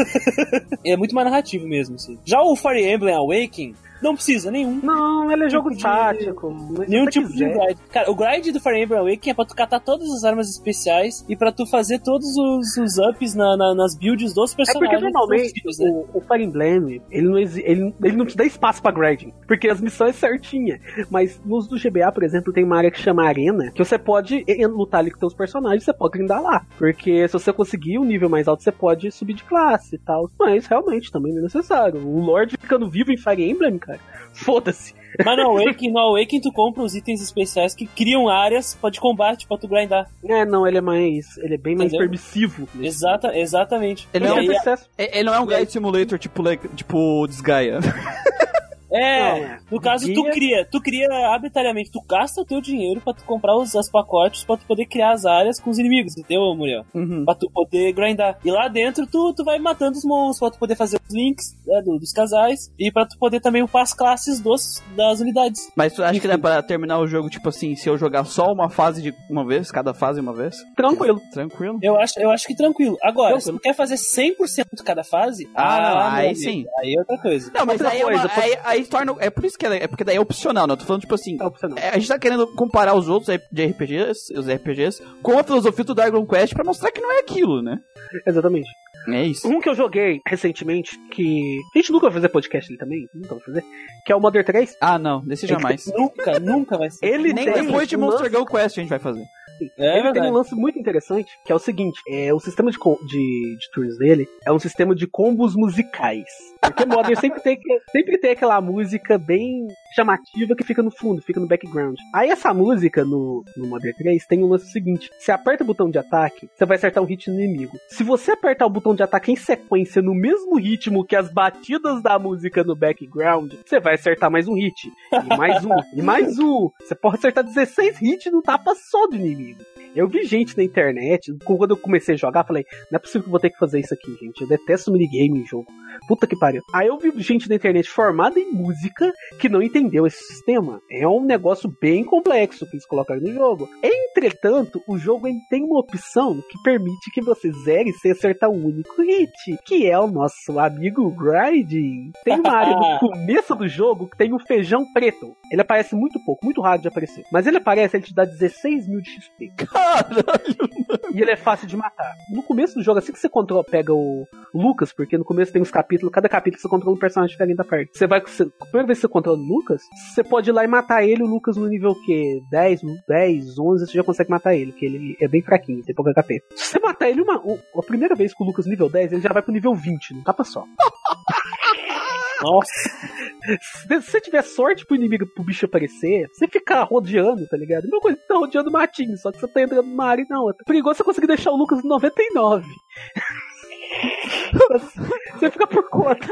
é muito mais narrativo mesmo, assim. Já o Fire Emblem Awakening, não precisa nenhum. Não, ele é jogo de- tático. mas se Nenhum tipo de quiser. grind. Cara, o grind do Fire Emblem Awakening é pra tu catar todas as armas especiais e pra tu fazer todos os, os ups na- na- nas builds dos É personagens. porque normalmente né? o, o Fire Emblem, ele não, ele, ele não te dá espaço pra grinding, porque as missões é certinha. Mas nos do GBA, por exemplo, tem uma área que chama Arena, que você pode lutar ali com teus personagens, você pode grindar lá. Porque se você conseguir um nível mais alto, você pode subir de classe e tal. Mas realmente também não é necessário. O Lorde ficando vivo em Fire Emblem, cara, foda-se. Mas no Awakening, no Awakening tu compra os itens especiais que criam áreas pra de combate pra tu grindar. É, não, ele é mais. Ele é bem mais Entendeu? permissivo. Exata, exatamente. Ele não sucesso. É- Ele não é um grind simulator tipo, tipo Desgaia. É, Não, no caso, tu guia- cria, tu cria arbitrariamente, tu gasta o teu dinheiro pra tu comprar os, os pacotes pra tu poder criar as áreas com os inimigos, entendeu, Muriel? Uhum. Pra tu poder grindar. E lá dentro tu, tu vai matando os monstros, pra tu poder fazer os links né, do- dos casais e pra tu poder também upar as classes dos, das unidades. Mas tu acha que dá pra terminar o jogo, tipo assim, se eu jogar só uma fase de uma vez, cada fase uma vez? Tranquilo. Tranquilo. Eu acho, eu acho que tranquilo. Agora, Tranquilo. se tu quer fazer 100% de cada fase, Ah, não, meu aí amigo, sim. Aí é outra coisa. Não, mas Outra aí, é uma- coisa, aí, aí torna. É por isso que é, é porque daí é opcional, né? Eu tô falando, tipo assim. É é, a gente tá querendo comparar os outros de RPGs, os RPGs, com a filosofia do Dragon Quest pra mostrar que não é aquilo, né? Exatamente. É isso. Um que eu joguei recentemente, que. A gente nunca vai fazer podcast ali também, nunca vai fazer. Que é o Mother 3. Ah, não, desse jamais. Nunca, nunca vai ser. Ele Nem tem depois de Monster Go Quest a gente vai fazer. É ele tem verdade. um lance muito interessante, que é o seguinte: é, o sistema de, de, de turnos dele é um sistema de combos musicais. Porque Modern sempre tem, sempre tem aquela música bem chamativa que fica no fundo, fica no background. Aí essa música no, no Modern 3 tem um lance seguinte: você aperta o botão de ataque, você vai acertar um hit no inimigo. Se você apertar o botão de ataque em sequência no mesmo ritmo que as batidas da música no background, você vai acertar mais um hit. E mais um, e mais um. Você pode acertar 16 hits no tapa só do inimigo. Eu vi gente na internet, quando eu comecei a jogar, falei, não é possível que eu vou ter que fazer isso aqui, gente. Eu detesto minigame em jogo. Puta que pariu. Aí eu vi gente na internet formada em música que não entendeu esse sistema. É um negócio bem complexo que eles colocaram no jogo. Entretanto, o jogo ele tem uma opção que permite que você zere sem acertar um único hit, que é o nosso amigo Grinding. Tem uma área no começo do jogo que tem um feijão preto. Ele aparece muito pouco, muito raro de aparecer. Mas ele aparece, ele te dá 16 mil de XP. Caralho! E ele é fácil de matar. No começo do jogo, assim que você controla, pega o Lucas, porque no começo tem uns capítulos, cada capítulo você controla um personagem diferente da parte. Você vai, você, a primeira vez que você controla o Lucas, você pode ir lá e matar ele, o Lucas no nível que 10, 10, 11, você já consegue matar ele, que ele é bem fraquinho, tem pouco HP. Se você matar ele uma, a primeira vez com o Lucas nível 10, ele já vai pro nível 20, não tapa só. Nossa. Se você tiver sorte pro inimigo, pro bicho aparecer, você ficar rodeando, tá ligado? Não coisa tá rodeando matinho, só que você tá entrando numa área e na outra. Perigoso você conseguir deixar o Lucas no 99. Você fica por conta.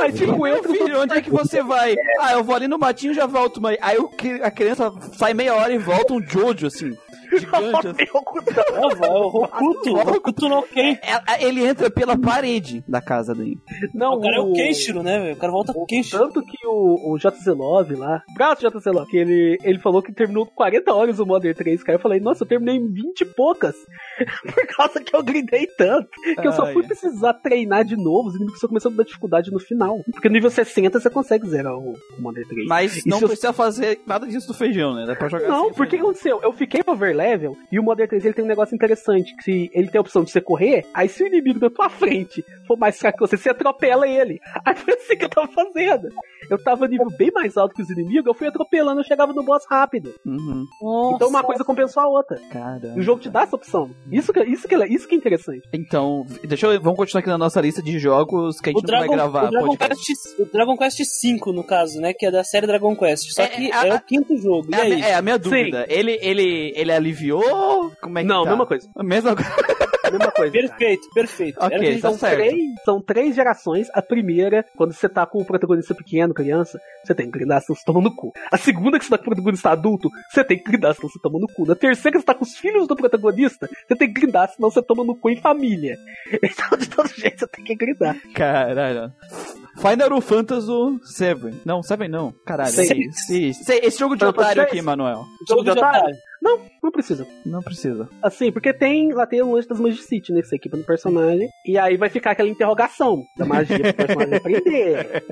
Aí, tipo, eu, filho, onde é que você vai? Ah, eu vou ali no matinho e já volto, mãe. Aí o que- a criança sai meia hora e volta um Jojo, assim. Gigante, assim. Vai, o Rokuto. O Rokuto Ken. É, Ele entra pela parede da casa dele. Não, O cara é o Kenshiro, né, velho? O cara volta com o Kenshiro. Tanto que o, o JC Love lá, braço JC Love, que ele, ele falou que terminou com 40 horas o Modern 3, cara. Eu falei, nossa, eu terminei em 20 e poucas. Por causa que eu grindei tanto. Que eu só fui precisar treinar de novo, os inimigos só começando a dar dificuldade no final. Porque no nível 60 você consegue zerar o, Modern 3. Mas E não se eu- precisa fazer nada disso do feijão, né? Dá pra jogar Não, assim, porque o que aconteceu? Eu fiquei overlevel e o Modern 3 ele tem um negócio interessante, que se ele tem a opção de você correr, aí se o inimigo da tua frente for mais fraco que você, você atropela ele. Aí foi assim que eu tava fazendo. Eu tava nível bem mais alto que os inimigos, eu fui atropelando, eu chegava no boss rápido. Uhum. Então uma coisa compensou a outra. Caramba. E o jogo te dá essa opção. Isso que, isso que, é- isso que é interessante. Então, deixa eu. Vamos continuar aqui na nossa lista de jogos que a gente O não vai Dragon, gravar. o, Dragon podcast. Quest, o Dragon Quest V, no caso, né? Que é da série Dragon Quest. Só É, que a- é a- o quinto jogo. E É, a, aí? mi- é a minha dúvida. Ele, ele, ele aliviou? Como é que Não, tá? mesma coisa. A mesma coisa. Mesma coisa. cara. Perfeito, perfeito. Ok, Era o que a gente tá tava- certo. Três, são três gerações. A primeira, quando você tá com o protagonista pequeno, criança, você tem que grindar, senão você toma no cu. A segunda, que você tá com o protagonista adulto, você tem que grindar, senão você toma no cu. Na terceira, que você tá com os filhos do protagonista, você tem que grindar, senão você toma no cu em família. Então, de todo jeito, você tem que grindar. Caralho. Final Fantasy 7. Não, 7 não. Caralho. Seis. Esse, esse, esse jogo de otário aqui, Manuel. Jogo de otário. Não, não precisa. Não precisa. Assim, porque tem lá tem o lance das Magicite, né? que Você equipa no personagem. E aí vai ficar aquela interrogação da magia pro personagem aprender.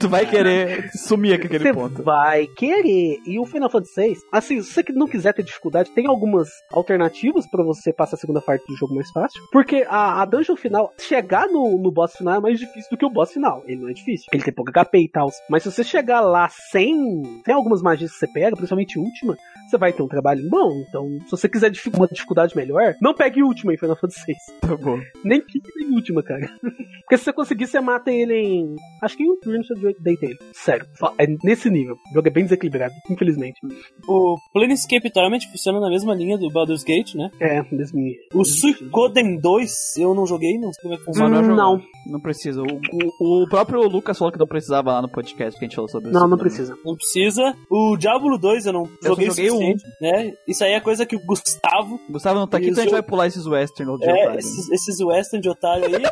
Tu vai querer sumir aqui aquele Você ponto. vai querer. E o Final Fantasy VI, assim, se você não quiser ter dificuldade, tem algumas alternativas pra você passar a segunda parte do jogo mais fácil. Porque a, a dungeon final, chegar no, no boss final é mais difícil do que o boss final. Ele não é difícil. Ele tem pouco HP e tal. Mas se você chegar lá sem, sem algumas magias que você pega, principalmente última, você vai ter um trabalho bom. Então, se você quiser uma dificuldade melhor, não pegue última em Final Fantasy VI. Tá bom. Nem que nem última, cara. Porque se você conseguir, você mata ele em. Acho que em um turno você deita ele. Sério. É nesse nível. O jogo é bem desequilibrado, infelizmente. O Planescape Torment funciona na mesma linha do Baldur's Gate, né? É, nível. O Suikoden 2 eu não joguei, não sei como é que O funciona. Jogou. não. Não precisa. O, o, o próprio Lucas falou que não precisava lá no podcast que a gente falou sobre isso. Não, não precisa. Não precisa. O Diablo 2 eu não Eu joguei só joguei o né? Isso aí é coisa que o Gustavo, Gustavo não tá aqui, então a gente vai pular esses western de é, otário. esses, esses western de otário aí.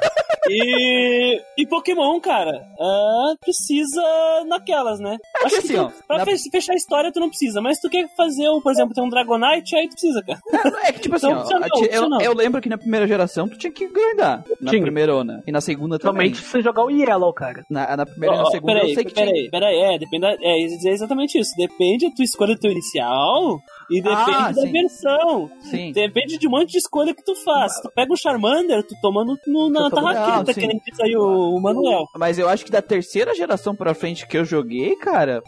E, e Pokémon, cara, ah, precisa naquelas, né? É que assim, ó, Pra na- fe- fechar a história tu não precisa, mas tu quer fazer, um, por exemplo, ter um Dragonite, aí tu precisa, cara. É que tipo assim, Então, ó, opcional, a ti- eu, eu lembro que na primeira geração tu tinha que grindar. Na Tinha. primeira ona. E na segunda também. Somente se jogar o Yellow, cara. Na, na primeira e Ó, na ó, segunda peraí, eu sei que peraí, tinha. peraí, é, depende da, é, é exatamente isso. Depende da tua escolha do teu inicial e depende Ah, da sim. versão. Sim. Depende de um monte de escolha que tu faz. Tu pega um Charmander, tu toma no, no- na tarraqueta, Ah, que nem disse aí o, o Manuel. Mas eu acho que da terceira geração pra frente que eu joguei, cara.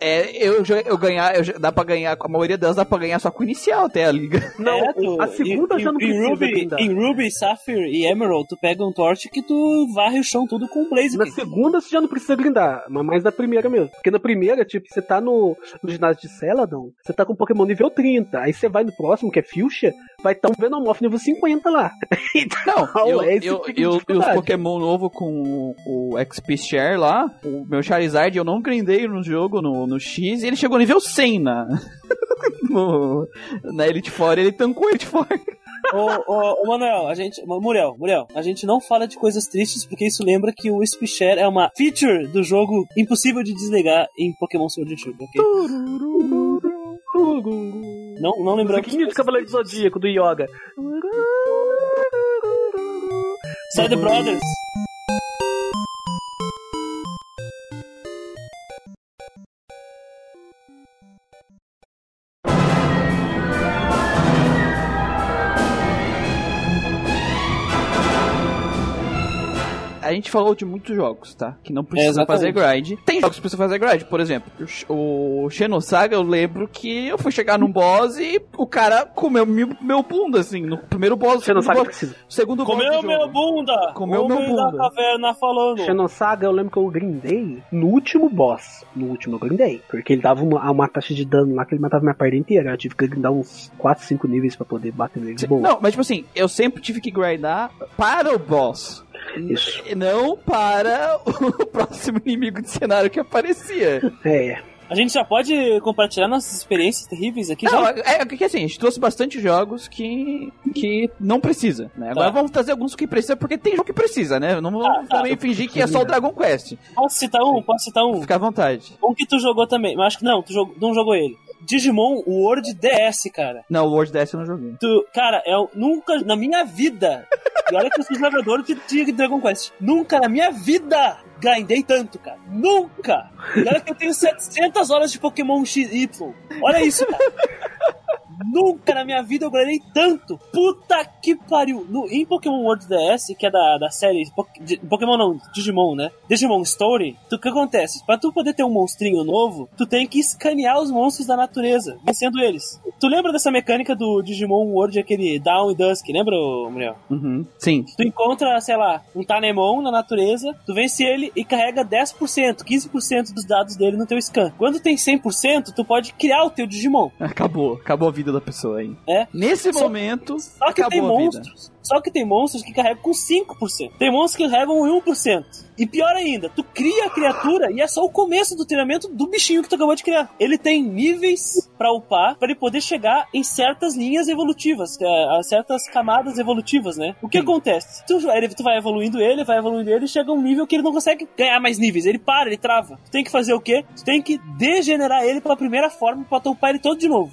É, eu, eu ganhar, eu, dá pra ganhar, a maioria delas dá pra ganhar só com o inicial até a liga. Não, É, tu- a segunda em- já não em precisa Ruby. Em Ruby, Sapphire e Emerald, tu pega um torch que tu varre o chão tudo com o Blaze. Na segunda você já não precisa grindar, mas mais na primeira mesmo. Porque na primeira, tipo, você tá no, no ginásio de Celadon, você tá com um Pokémon nível 30. Aí você vai no próximo, que é Fuchsia, vai estar um Venomoth nível 50 lá. então, Não, eu, é esse eu, tipo de eu, e os. Pokémon novo com o, o XP Share lá, o meu Charizard eu não grindei no jogo, no, no X, e ele chegou nível 100 na, no, na Elite Four, ele tancou a Elite Four. Ô, ô, ô, Manuel, a gente. Muriel, Muriel, a gente não fala de coisas tristes porque isso lembra que o Spishare é uma feature do jogo impossível de desligar em Pokémon Sword and Shield, ok? Não, não lembramos. Musiquinha de Cavaleiro do Zodíaco, do Yoga. Side Brothers. A gente falou de muitos jogos, tá? Que não precisa Exatamente. fazer grind. Tem jogos que precisam fazer grind. Por exemplo, o Xenosaga, eu lembro que eu fui chegar num boss e o cara comeu meu, meu bunda, assim, no primeiro boss. Sabe boss, precisa. segundo boss Comeu meu bunda! Comeu meu bunda. da caverna falando. Xenosaga, eu lembro que eu grindei no último boss. No último eu grindei. Porque ele dava uma, uma taxa de dano lá que ele matava minha parte inteira. Eu tive que grindar uns 4, 5 níveis pra poder bater nele de boa. Não, mas tipo assim, eu sempre tive que grindar para o boss. Isso. E não para o próximo inimigo de cenário que aparecia. É. A gente já pode compartilhar nossas experiências terríveis aqui Não, já? é, é que assim, a gente trouxe bastante jogos que, que não precisa, né? Agora Tá. vamos trazer alguns que precisa, porque tem jogo que precisa, né? Não vamos Ah, tá. também fingir que é só o Dragon Quest. Posso citar um? Posso citar um? Fica à vontade. Um que tu jogou também, mas acho que não, tu jogou, não jogou ele. Digimon World DS, cara. Não, o World DS eu não joguei. Tu, cara, eu nunca na minha vida. E olha que eu sou jogador de, de Dragon Quest. Nunca na minha vida grindei tanto, cara. Nunca! E olha que eu tenho 700 horas de Pokémon XY. Olha isso, cara. Nunca na minha vida eu grindei tanto. Puta que pariu. No, em Pokémon World DS, que é da, da série. Po- de- Pokémon não, Digimon, né? Digimon Story. tu- O que acontece? Pra tu poder ter um monstrinho novo, tu tem que escanear os monstros da natureza, vencendo eles. Tu lembra dessa mecânica do Digimon World, aquele Down e Dusk? Lembra, Muriel? Uhum. Sim. Tu encontra, sei lá, um Tanemon na natureza, tu vence ele e carrega 10%, 15% dos dados dele no teu scan. Quando tem 100%, tu pode criar o teu Digimon. Acabou. Acabou a vida da pessoa aí. É. Nesse Só- momento, Só que tem acabou a vida. monstros. Só que tem monstros que carregam com 5%. Tem monstros que carregam 1%. E pior ainda, tu cria a criatura e é só o começo do treinamento do bichinho que tu acabou de criar. Ele tem níveis pra upar, pra ele poder chegar em certas linhas evolutivas, é, a certas camadas evolutivas, né? O que acontece? Tu, ele, tu vai evoluindo ele, vai evoluindo ele, e chega um nível que ele não consegue ganhar mais níveis. Ele para, ele trava. Tu tem que fazer o quê? Tu tem que degenerar ele pela primeira forma pra tu upar ele todo de novo.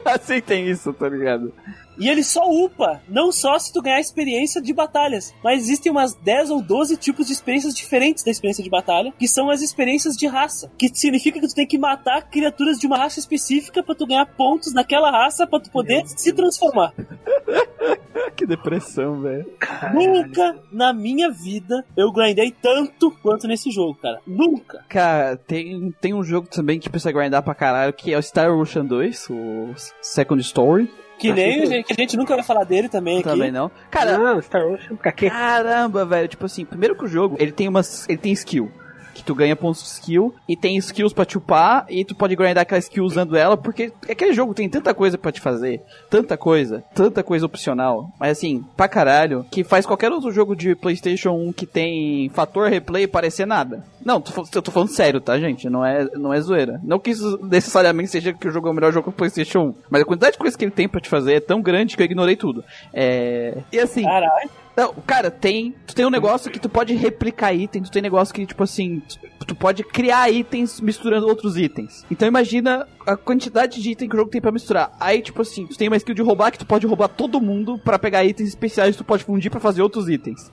assim tem isso, tá ligado? E ele só upa, não só se tu ganhar experiência de batalhas, mas existem umas 10 ou 12 tipos de experiências diferentes da experiência de batalha, que são as experiências de raça, que significa que tu tem que matar criaturas de uma raça específica pra tu ganhar pontos naquela raça pra tu poder se transformar. Que depressão, velho. Nunca na minha vida eu grindei tanto quanto nesse jogo, cara. Nunca. Cara, tem, tem um jogo também que precisa grindar pra caralho, que é o Star Ocean 2, o Second Story. Que nem gente, que a gente nunca vai falar dele também aqui. Também não. Cara, Não, Star Ocean, pra quê? Caramba, velho. Tipo assim, primeiro que o jogo, ele tem umas. Ele tem skill. Que tu ganha pontos de skill e tem skills pra te upar e tu pode grindar aquela skill usando ela, porque aquele jogo tem tanta coisa pra te fazer, tanta coisa, tanta coisa opcional, mas assim, pra caralho, que faz qualquer outro jogo de PlayStation 1 que tem fator replay parecer nada. Não, eu tô falando sério, tá, gente? Não é, não é zoeira. Não que isso necessariamente seja que o jogo é o melhor jogo do PlayStation 1, mas a quantidade de coisa que ele tem pra te fazer é tão grande que eu ignorei tudo. É. E assim. Caralho. Não, cara, tem. Tu tem um negócio que tu pode replicar item, tu tem negócio que, tipo assim, tu, tu pode criar itens misturando outros itens. Então imagina a quantidade de item que o jogo tem pra misturar. Aí, tipo assim, tu tem uma skill de roubar que tu pode roubar todo mundo pra pegar itens especiais que tu pode fundir pra fazer outros itens.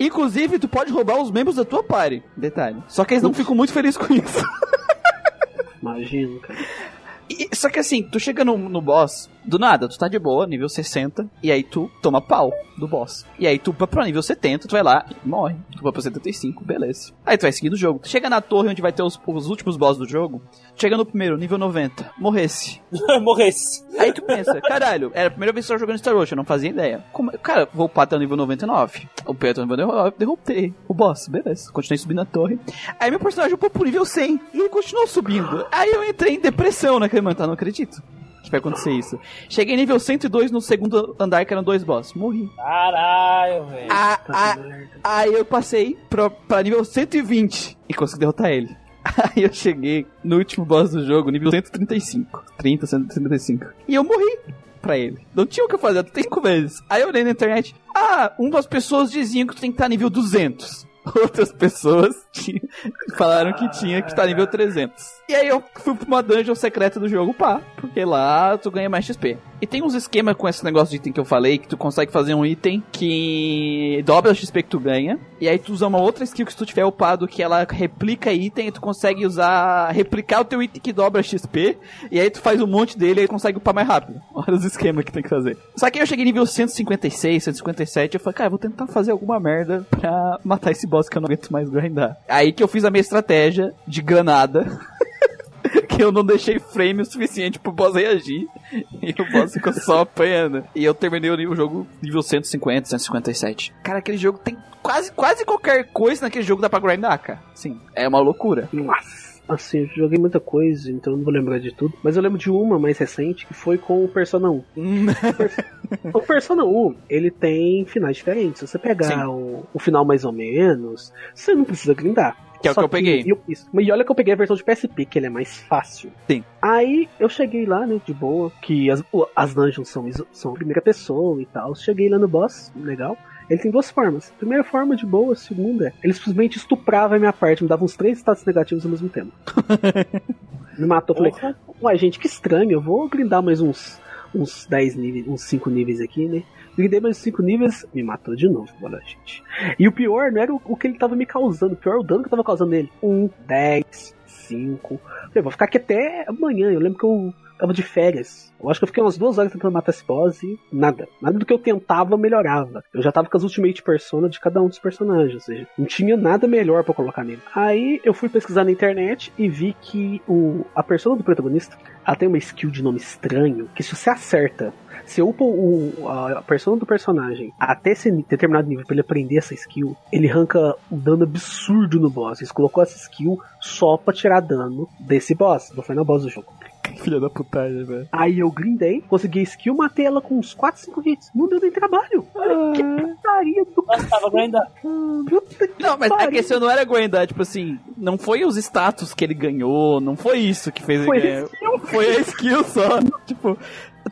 Inclusive, tu pode roubar os membros da tua party. Detalhe. Só que eles não ficam muito felizes com isso. Imagino, cara. E- só que assim, tu chega no, no boss, do nada, tu tá de boa, nível 60, e aí tu toma pau do boss. E aí tu vai pra nível 70, tu vai lá e morre. Tu vai pra 75, beleza. Aí tu vai seguindo o jogo. Tu chega na torre onde vai ter os, os últimos boss do jogo, chega no primeiro, nível 90, morresse. Morresse. Aí tu pensa, caralho, era a primeira vez que eu tava jogando Star Ocean, eu não fazia ideia. Como, cara, vou upar até o nível 99. O até o nível 99, derrotei o boss, beleza. Continuei subindo a torre. Aí meu personagem upou pro nível 100 e ele continuou subindo. Aí eu entrei em depressão naquele momento, não acredito. Que vai acontecer isso. Cheguei nível 102 no segundo andar, que eram dois boss. Morri. Caralho, velho. Ah, ah, aí eu passei pra, pra nível 120 e consegui derrotar ele. Aí eu cheguei no último boss do jogo, nível 135. 30, 135. E eu morri pra ele. Não tinha o que fazer, eu tentei cinco vezes. Aí eu olhei na internet, ah, umas pessoas diziam que tu tem que estar nível 200. Outras pessoas tinha- falaram que tinha que estar nível 300. E aí eu fui pra uma dungeon secreta do jogo, pá, porque lá tu ganha mais XP. E tem uns esquemas com esse negócio de item que eu falei, que tu consegue fazer um item que dobra o XP que tu ganha, e aí tu usa uma outra skill que se tu tiver upado, que ela replica item, e tu consegue usar, replicar o teu item que dobra XP, e aí tu faz um monte dele e aí consegue upar mais rápido. Olha os esquemas que tem que fazer. Só que aí eu cheguei nível 156, 157, eu falei, cara, eu vou tentar fazer alguma merda pra matar esse boss que eu não aguento mais grindar. Aí que eu fiz a minha estratégia de granada. que eu não deixei frame o suficiente pro boss reagir. E o boss ficou só apanhando. E eu terminei o jogo nível 150, 157. Cara, aquele jogo tem quase, quase qualquer coisa naquele jogo dá pra grindar, cara. Sim, é uma loucura. Nossa. Assim, eu joguei muita coisa, então eu não vou lembrar de tudo. Mas eu lembro de uma mais recente, que foi com o Persona 1. O Persona 1, ele tem finais diferentes. Se você pegar o, o final mais ou menos, você não precisa grindar. Que é o Só que eu peguei. eu- isso. E olha que eu peguei a versão de PSP, que ele é mais fácil. Sim. Aí eu cheguei lá, né, de boa, que as, as dungeons são, são primeira pessoa e tal. Cheguei lá no boss, legal. Ele tem duas formas. Primeira forma de boa, segunda, ele simplesmente estuprava a minha parte, me dava uns três status negativos ao mesmo tempo. me matou, falei, uai gente, que estranho, eu vou grindar mais uns, uns 10 níveis, uns 5 níveis aqui, né? Grindei mais 5 níveis, me matou de novo, boa gente. E o pior não era o, o que ele tava me causando, o pior é o dano que eu tava causando nele. 1, 10, 5. Eu vou ficar aqui até amanhã, eu lembro que eu tava de férias. Eu acho que eu fiquei umas duas horas tentando matar esse boss e nada. Nada do que eu tentava melhorava. Eu já tava com as Ultimate Persona de cada um dos personagens, ou seja, não tinha nada melhor pra colocar nele. Aí eu fui pesquisar na internet e vi que o, a persona do protagonista, ela tem uma skill de nome estranho, que se você acerta, se upa o, a persona do personagem até esse determinado nível pra ele aprender essa skill, ele arranca um dano absurdo no boss. Eles colocou essa skill só pra tirar dano desse boss, do final boss do jogo. Filha da putagem, velho. Aí eu grindei, consegui skill, matei ela com uns 4, 5 hits. Não deu nem trabalho. Olha que putaria do grindar. Puta que Não, mas a pariu. questão não era grindar, tipo assim, não foi os status que ele ganhou, não foi isso que fez Foi ele ganhar. Foi a skill só. tipo,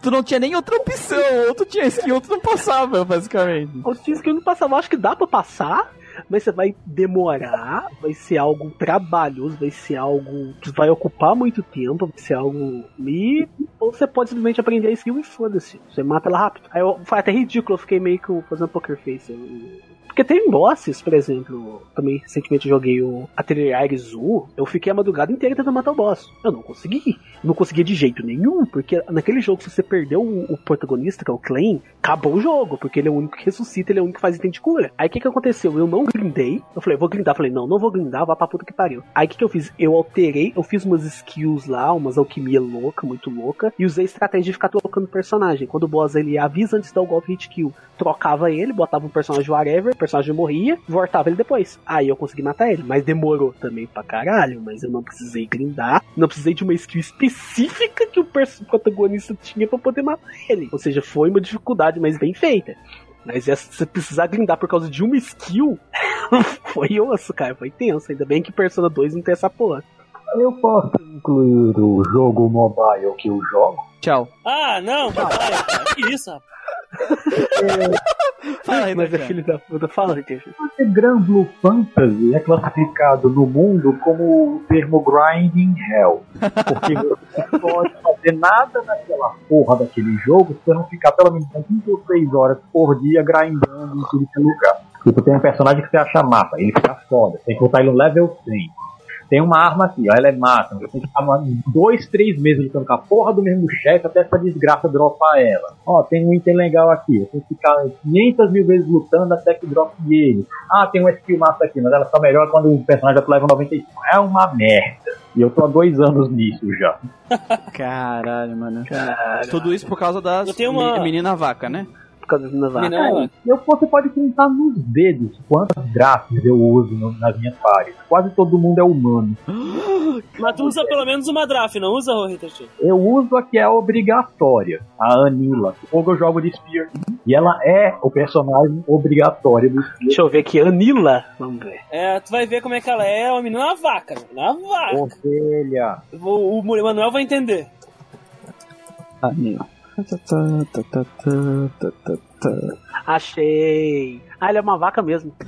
tu não tinha nem outra opção, ou tu tinha skill, ou tu não passava, basicamente. O skill não passava, acho que dá pra passar, mas você vai demorar, vai ser algo trabalhoso, vai ser algo que vai ocupar muito tempo, vai ser algo. E ou você pode simplesmente aprender a skill e foda-se. Você mata ela rápido. Aí eu, foi até ridículo, eu fiquei meio que fazendo poker face. Eu- porque tem bosses, por exemplo, também recentemente eu joguei o Atelier 1, eu fiquei a madrugada inteira tentando matar o boss. Eu não consegui. Não conseguia de jeito nenhum, porque naquele jogo, se você perdeu o, o protagonista, que é o Clay, acabou o jogo, porque ele é o único que ressuscita, ele é o único que faz item de cura. Aí o que que aconteceu? Eu não grindei, eu falei, vou grindar, falei, não, não vou grindar, vá pra puta que pariu. Aí o que que eu fiz? Eu alterei, eu fiz umas skills lá, umas alquimia louca, muito louca, e usei estratégia de ficar trocando personagem. Quando o boss ele avisa antes de dar o golpe hit kill, trocava ele, botava um personagem whatever, personagem morria, voltava ele depois. Aí eu consegui matar ele, mas demorou também pra caralho, mas eu não precisei grindar, não precisei de uma skill específica que o protagonista tinha pra poder matar ele. Ou seja, foi uma dificuldade, mas bem feita. Mas essa, você precisar grindar por causa de uma skill, foi osso, cara, foi tenso. Ainda bem que Persona 2 não tem essa porra. Eu posso incluir o jogo mobile que eu jogo? Tchau. Ah, não, cara. Que isso, rapaz. Fala aí, mas é filho da puta, fala, Richard. Grand Blue Fantasy é classificado no mundo como o termo grinding hell. Porque você não pode fazer nada naquela porra daquele jogo se você não ficar pelo menos 5 ou 6 horas por dia grindando em tudo que é lugar. Tipo, tem um personagem que você acha massa, ele fica foda, tem que botar ele no level 100. Tem uma arma aqui, ó, ela é massa, você tem que ficar dois, três meses lutando com a porra do mesmo chefe até essa desgraça dropar ela. Ó, tem um item legal aqui, você tem que ficar 500 mil vezes lutando até que drope ele. Ah, tem uma skill massa aqui, mas ela só melhora quando o personagem já leva 95. É uma merda. E eu tô há dois anos nisso já. Caralho, mano. Tudo isso por causa das Eu tenho uma- me- menina vaca, né? Por causa Não, É, eu, você pode contar nos dedos quantas drafts eu uso no- nas minhas pares. Quase todo mundo é humano. Mas tu usa pelo menos uma draft, não usa, ô Rita Tia? Eu uso a que é obrigatória, a Anila. Fogo eu jogo de Spear. E ela é o personagem obrigatório do Spear. Deixa eu ver aqui, Anila. Vamos ver. É, tu vai ver como é que ela é, uma menina na vaca, né? na vaca. Ovelha. O, o Manuel vai entender. Ali, Achei. Ah, ela é uma vaca mesmo.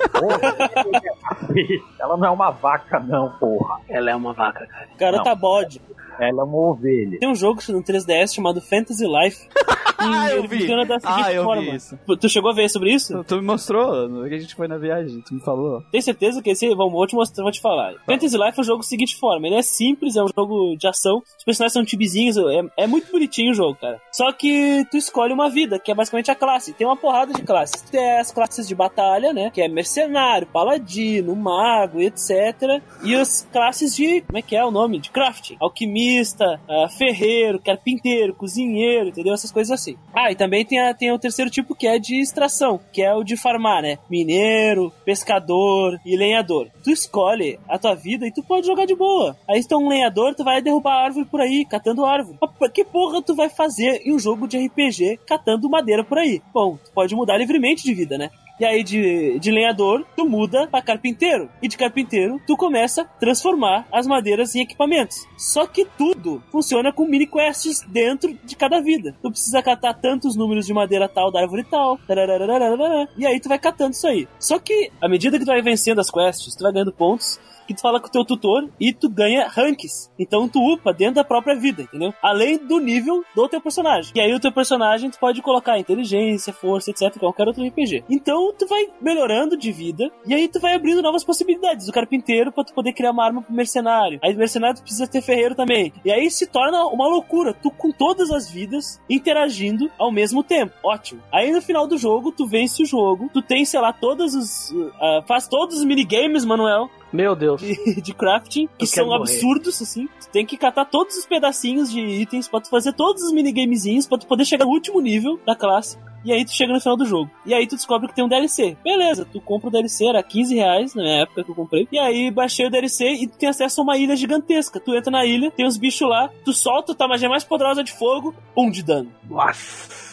Ela não é uma vaca, não, porra. Ela é uma vaca, cara. Garota bode. Ela é uma ovelha. Tem um jogo no 3DS chamado Fantasy Life. Ah, eu ele vi. funciona da seguinte Ah, eu forma. vi isso. Tu chegou a ver sobre isso? Tu, tu me mostrou, no que a gente foi na viagem, tu me falou. Tem certeza que esse. Vamos, vou te mostrar, vou te falar. Fantasy Life é um jogo da seguinte forma: ele é simples, é um jogo de ação, os personagens são tibizinhos, é, é muito bonitinho o jogo, cara. Só que tu escolhe uma vida, que é basicamente a classe. Tem uma porrada de classes. Tem as classes de batalha, né? Que é mercenário, paladino, mago, etc. E as classes de. Como é que é o nome? De crafting. Alquimista, ah, ferreiro, carpinteiro, cozinheiro, entendeu? Essas coisas assim. Ah, e também tem, a, tem o terceiro tipo que é de extração, que é o de farmar, né? Mineiro, pescador e lenhador. Tu escolhe a tua vida e tu pode jogar de boa. Aí se tu é um lenhador, tu vai derrubar árvore por aí, catando árvore. Mas Que porra tu vai fazer em um jogo de RPG catando madeira por aí? Bom, tu pode mudar livremente de vida, né? E aí de, de lenhador, tu muda pra carpinteiro. E de carpinteiro, tu começa a transformar as madeiras em equipamentos. Só que tudo funciona com mini quests dentro de cada vida. Tu precisa catar tantos números de madeira tal da árvore tal. E aí tu vai catando isso aí. Só que, à medida que tu vai vencendo as quests, tu vai ganhando pontos que tu fala com o teu tutor e tu ganha ranks. Então tu upa dentro da própria vida, entendeu? Além do nível do teu personagem. E aí o teu personagem tu pode colocar inteligência, força, etc, qualquer outro RPG. Então tu vai melhorando de vida e aí tu vai abrindo novas possibilidades. O carpinteiro pra tu poder criar uma arma pro mercenário. Aí o mercenário tu precisa ter ferreiro também. E aí se torna uma loucura. Tu com todas as vidas interagindo ao mesmo tempo. Ótimo. Aí no final do jogo tu vence o jogo. Tu tem, sei lá, todos os... ah, faz todos os minigames, Manuel Meu Deus. de, de crafting que Eu são absurdos, assim. Tu tem que catar todos os pedacinhos de itens pra tu fazer todos os minigamezinhos pra tu poder chegar no último nível da classe. E aí tu chega no final do jogo. E aí tu descobre que tem um DLC. Beleza, tu compra o DLC, era 15 reais na minha época que eu comprei. E aí baixei o DLC e tu tem acesso a uma ilha gigantesca. Tu entra na ilha, tem uns bichos lá, tu solta tua magia mais poderosa de fogo, um de dano. Nossa.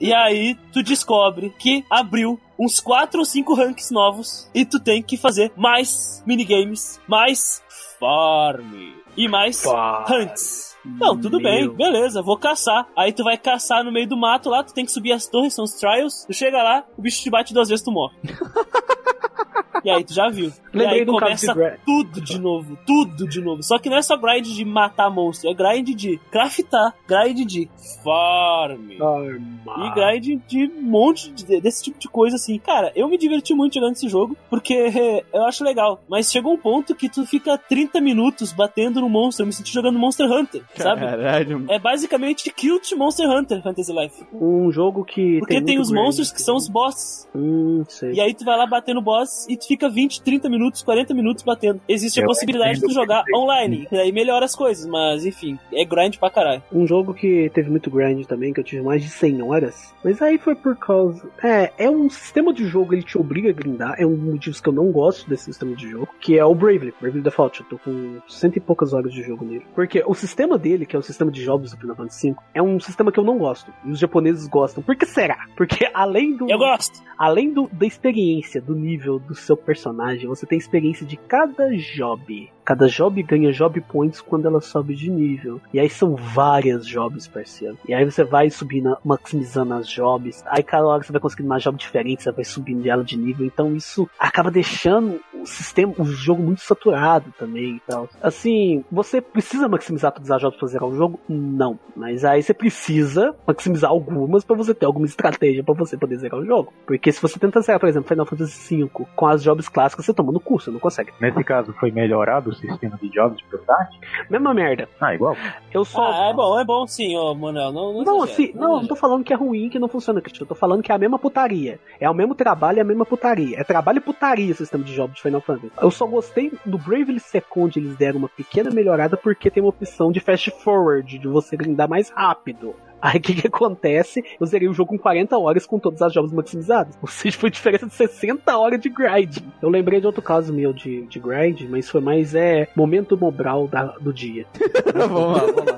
E aí tu descobre que abriu uns 4 ou 5 ranks novos e tu tem que fazer mais minigames, mais farm e mais Pá. hunts. Não, tudo bem, Meu. beleza, vou caçar. Aí tu vai caçar no meio do mato lá, tu tem que subir as torres, são os trials. Tu chega lá, o bicho te bate duas vezes, tu morre. E aí tu já viu. e Lembrei aí caso de começa tudo de novo, tudo de novo. Só que não é só grind de matar monstro, é grind de craftar, grind de farm. E grind de um monte de- desse tipo de coisa assim. Cara, eu me diverti muito jogando esse jogo, porque eu acho legal. Mas chegou um ponto que tu fica 30 minutos batendo no monstro. Eu me senti jogando Monster Hunter, sabe? Caralho. É basicamente Cute Monster Hunter Fantasy Life. Um jogo que Porque tem, muito os monstros que são os bosses. Hum, sei. E aí tu vai lá bater no boss e tu fica 20, 30 minutos, 40 minutos batendo. Existe a Eu possibilidade de jogar online. E aí melhora as coisas, mas enfim, é grind pra caralho. Um jogo que teve muito grind também, que eu tive mais de 100 horas. Mas aí foi por causa. É, é um sistema de jogo, ele te obriga a grindar. É um dos motivos que eu não gosto desse sistema de jogo. Que é o Bravely, Bravely Default. Eu tô com cento e poucas horas de jogo nele. Porque o sistema dele, que é o sistema de jogos do Final Fantasy V, é um sistema que eu não gosto. E os japoneses gostam. Por que será? Porque além do. Eu gosto. Além do, da experiência, do nível do seu personagem, você tem experiência de cada job. Cada job ganha job points quando ela sobe de nível. E aí são várias jobs, parceiro. E aí você vai subindo, maximizando as jobs. Aí cada hora você vai conseguindo uma job diferente, você vai subindo ela de nível. Então isso acaba deixando o sistema, o jogo muito saturado também e tal. Assim, você precisa maximizar todas as jobs pra zerar o jogo? Não. Mas aí você precisa maximizar algumas pra você ter alguma estratégia pra você poder zerar o jogo. Porque se você tenta zerar, por exemplo, Final Fantasy V com as jobs clássicas, você toma no cu, você não consegue. Nesse caso, foi melhorado sistema de jobs de portátil? Mesma merda. Ah, igual? Eu só. Ah, é bom, é bom sim, ô Manuel. Não, não, Não, exagera, assim, não, não exagera. tô falando que é ruim, que não funciona, Cristian. Eu tô falando que é a mesma putaria. É o mesmo trabalho, é a mesma putaria. É trabalho e putaria o sistema de jogos de Final Fantasy. Eu só gostei do Bravely Second, eles deram uma pequena melhorada porque tem uma opção de fast forward, de você grindar mais rápido. Aí o que, que acontece? Eu zerei o jogo com 40 horas com todas as jogos maximizadas. Ou seja, foi diferença de 60 horas de grind. Eu lembrei de outro caso meu de, de grind, mas foi mais é momento mobral da, do dia. vamos lá, vamos lá.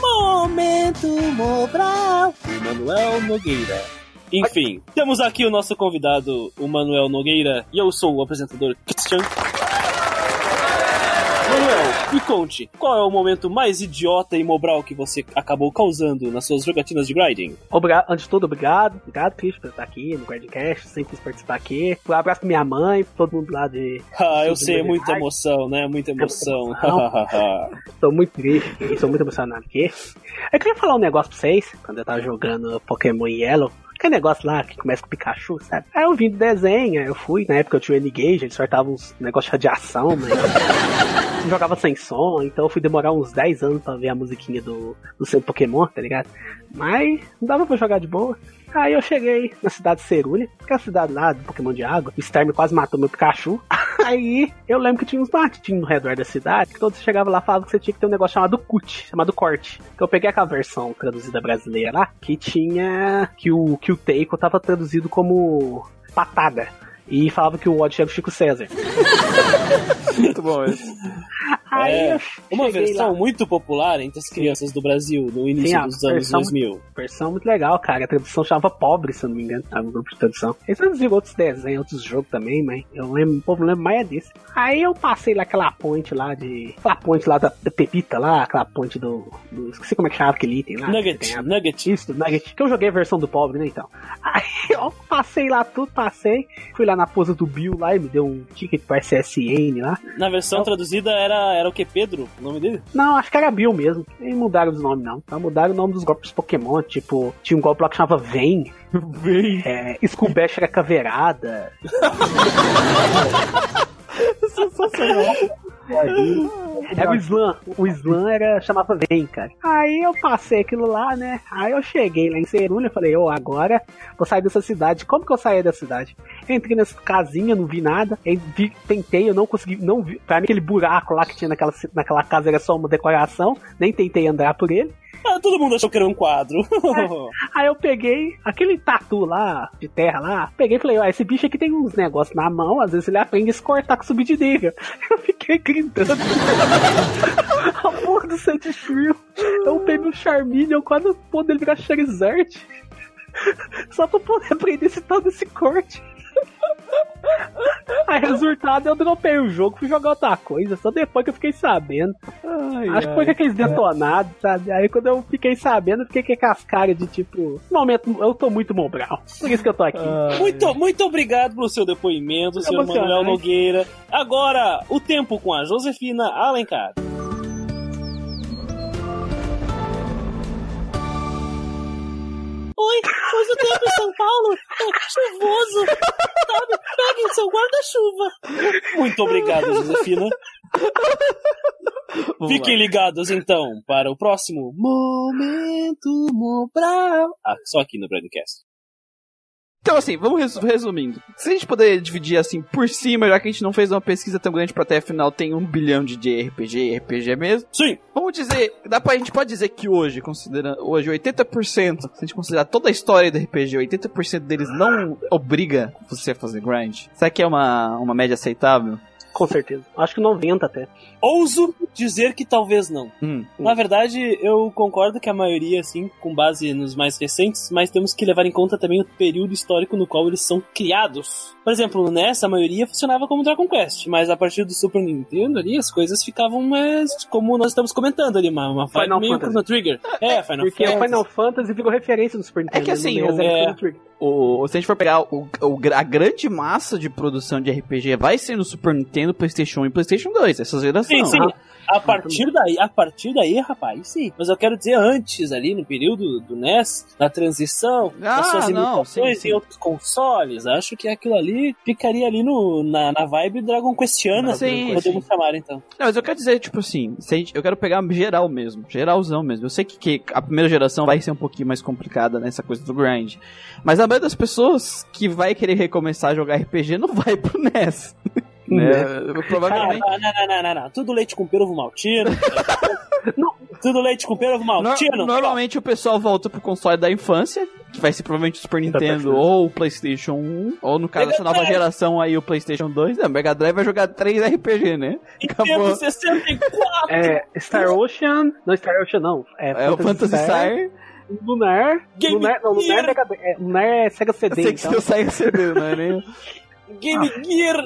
Momento Mobral, Manuel Nogueira. Enfim, temos aqui o nosso convidado, o Manuel Nogueira, e eu sou o apresentador Christian. Manuel, me conte, qual é o momento mais idiota e mobral que você acabou causando nas suas jogatinas de grinding? Obra- Antes de tudo, obrigado. Obrigado, Cris, por estar aqui no Grindcast. Sempre quis participar aqui. Um abraço pra minha mãe, pra todo mundo lá de. Ah, eu sei, de muita emoção, né? Muita emoção. emoção. Tô muito triste, estou muito emocionado aqui. Eu queria falar um negócio pra vocês, quando eu tava jogando Pokémon Yellow. Aquele negócio lá que começa com o Pikachu, sabe? Aí eu vim do desenho, eu fui, na época eu tinha o N-Gage, ele sortava uns negócios de radiação, mas jogava sem som, então eu fui demorar uns 10 anos pra ver a musiquinha do, do seu Pokémon, tá ligado? Mas não dava pra jogar de boa. Aí eu cheguei na cidade de Cerulha, que é a cidade lá do Pokémon de água. O Starmie quase matou meu Pikachu. Aí eu lembro que tinha uns matinhos no redor da cidade, que todos você chegava lá e falavam que você tinha que ter um negócio chamado CUT, chamado corte. Então eu peguei aquela versão traduzida brasileira lá, que tinha. que o, que o Teiko tava traduzido como patada. E falava que o Odd era o Chico César. Muito bom esse. Aí É, Uma versão lá. muito popular entre as crianças do Brasil no início Sim, dos anos versão- 2000. Versão muito legal, cara. A tradução chamava Pobre, se eu não me engano. Tava no grupo de tradução. Eles traduziram outros desenhos, outros jogos também, mas eu lembro, o povo lembra mais é desse. Aí eu passei lá aquela ponte lá de. Aquela ponte lá da, da Pepita lá, aquela ponte do, do. Esqueci como é que chamava aquele item lá. Nugget, a- Nugget. Isso, Nugget. Que eu joguei a versão do pobre, né, então. Aí eu passei lá tudo, passei. Fui lá na pose do Bill lá e me deu um ticket pro SSN lá. Na versão Eu- traduzida era, era o que? Pedro? O nome dele? Não, acho que era Bill mesmo. Nem mudaram os nomes, não. Só mudaram o nome dos golpes Pokémon. Tipo, tinha um golpe lá que chamava Vem. Vem. É, Skullbash era caveirada. Sensacional. Era o Slam. O Slam era, chamava Vem, cara. Aí eu passei aquilo lá, né? Aí eu cheguei lá em Cerulha e falei, ô, agora vou sair dessa cidade. Como que eu saí da cidade? Entrei nessa casinha, não vi nada. Vi- tentei, eu não consegui, não vi. Pra mim, aquele buraco lá que tinha naquela, naquela casa era só uma decoração. Nem tentei andar por ele. Ah, todo mundo achou que era um quadro. Aí eu peguei aquele tatu lá, de terra lá, peguei e falei, ó, esse bicho aqui tem uns negócios na mão, às vezes ele aprende a se cortar com subir de nível. Eu fiquei gritando. a porra do Sandy Shrill. Eu peguei o Charmeleon quase o ponto dele virar Charizard. Só pra poder aprender esse tal desse corte. Aí, resultado, eu dropei o jogo, fui jogar outra coisa, só depois que eu fiquei sabendo. Ai, Acho que foi com aqueles detonados, sabe? Aí quando eu fiquei sabendo, eu fiquei com as caras de tipo. No momento, eu tô muito mobral. Por isso que eu tô aqui. ai. Muito, muito obrigado pelo seu depoimento, senhor emocionante. Manuel Nogueira. Agora, o tempo com a Josefina Alencar. Oi, hoje o tempo em São Paulo é chuvoso. Sabe? Peguem seu guarda-chuva. Muito obrigado, Josefina. Vamos Fiquem lá. ligados então para o próximo Momento Mobral. Ah, só aqui no Broadcast. Então, assim, vamos resu- resumindo. Se a gente puder dividir assim por cima, já que a gente não fez uma pesquisa tão grande pra até afinal tem um bilhão de JRPG e RPG mesmo. Sim, Vamos dizer, dá pra, a gente pode dizer que hoje, considerando hoje 80%, se a gente considerar toda a história do RPG, 80% deles não obriga você a fazer grind. Será que é uma, uma média aceitável? Com certeza. Acho que 90 até. ouso dizer que talvez não. Hum. Na verdade, eu concordo que a maioria, assim, com base nos mais recentes, mas temos que levar em conta também o período histórico no qual eles são criados. Por exemplo, nessa, a maioria funcionava como Dragon Quest, mas a partir do Super Nintendo ali, as coisas ficavam mais, como nós estamos comentando ali, uma, uma Final meio Fantasy. Chrono Trigger. É, Final Porque Fantasy. o Final Fantasy virou referência no Super Nintendo. que assim, no o- 60 é- Chrono Trigger. O, se a gente for pegar o, o a grande massa de produção de RPG vai ser no Super Nintendo, PlayStation 1 e PlayStation 2, essa geração. Sim, sim. né? A partir daí, a partir daí, rapaz, sim. Mas eu quero dizer antes, ali no período do NES, na transição, Ah, das suas não, imitações sim, sim. em outros consoles, acho que aquilo ali ficaria ali no, na, na vibe Dragon Questiana, Sim, podemos sim. chamar então. Não, mas eu quero dizer, tipo assim, se a gente- eu quero pegar geral mesmo, geralzão mesmo. Eu sei que, que a primeira geração vai ser um pouquinho mais complicada nessa coisa do grind. Mas a maioria das pessoas que vai querer recomeçar a jogar RPG não vai pro NES. né? Não, Provavelmente. não, não, não, não, não. Tudo leite com pera, ovo maltino. Não. Tudo leite com pera, ovo No- maltino. normalmente o pessoal volta pro console da infância, que vai ser provavelmente o Super Nintendo ou o PlayStation 1, ou no caso dessa nova geração aí o PlayStation 2. É, o Mega Drive vai jogar 3 RPG, né? Acabou. Nintendo 64. É, Star Ocean. Não, Star Ocean não. É, É o Phantasy Star. Lunar. Game Lunar, não, Lunar é, é, Lunar é Sega Eu CD, sei que então. você sai CD, não é nem... Game Gear.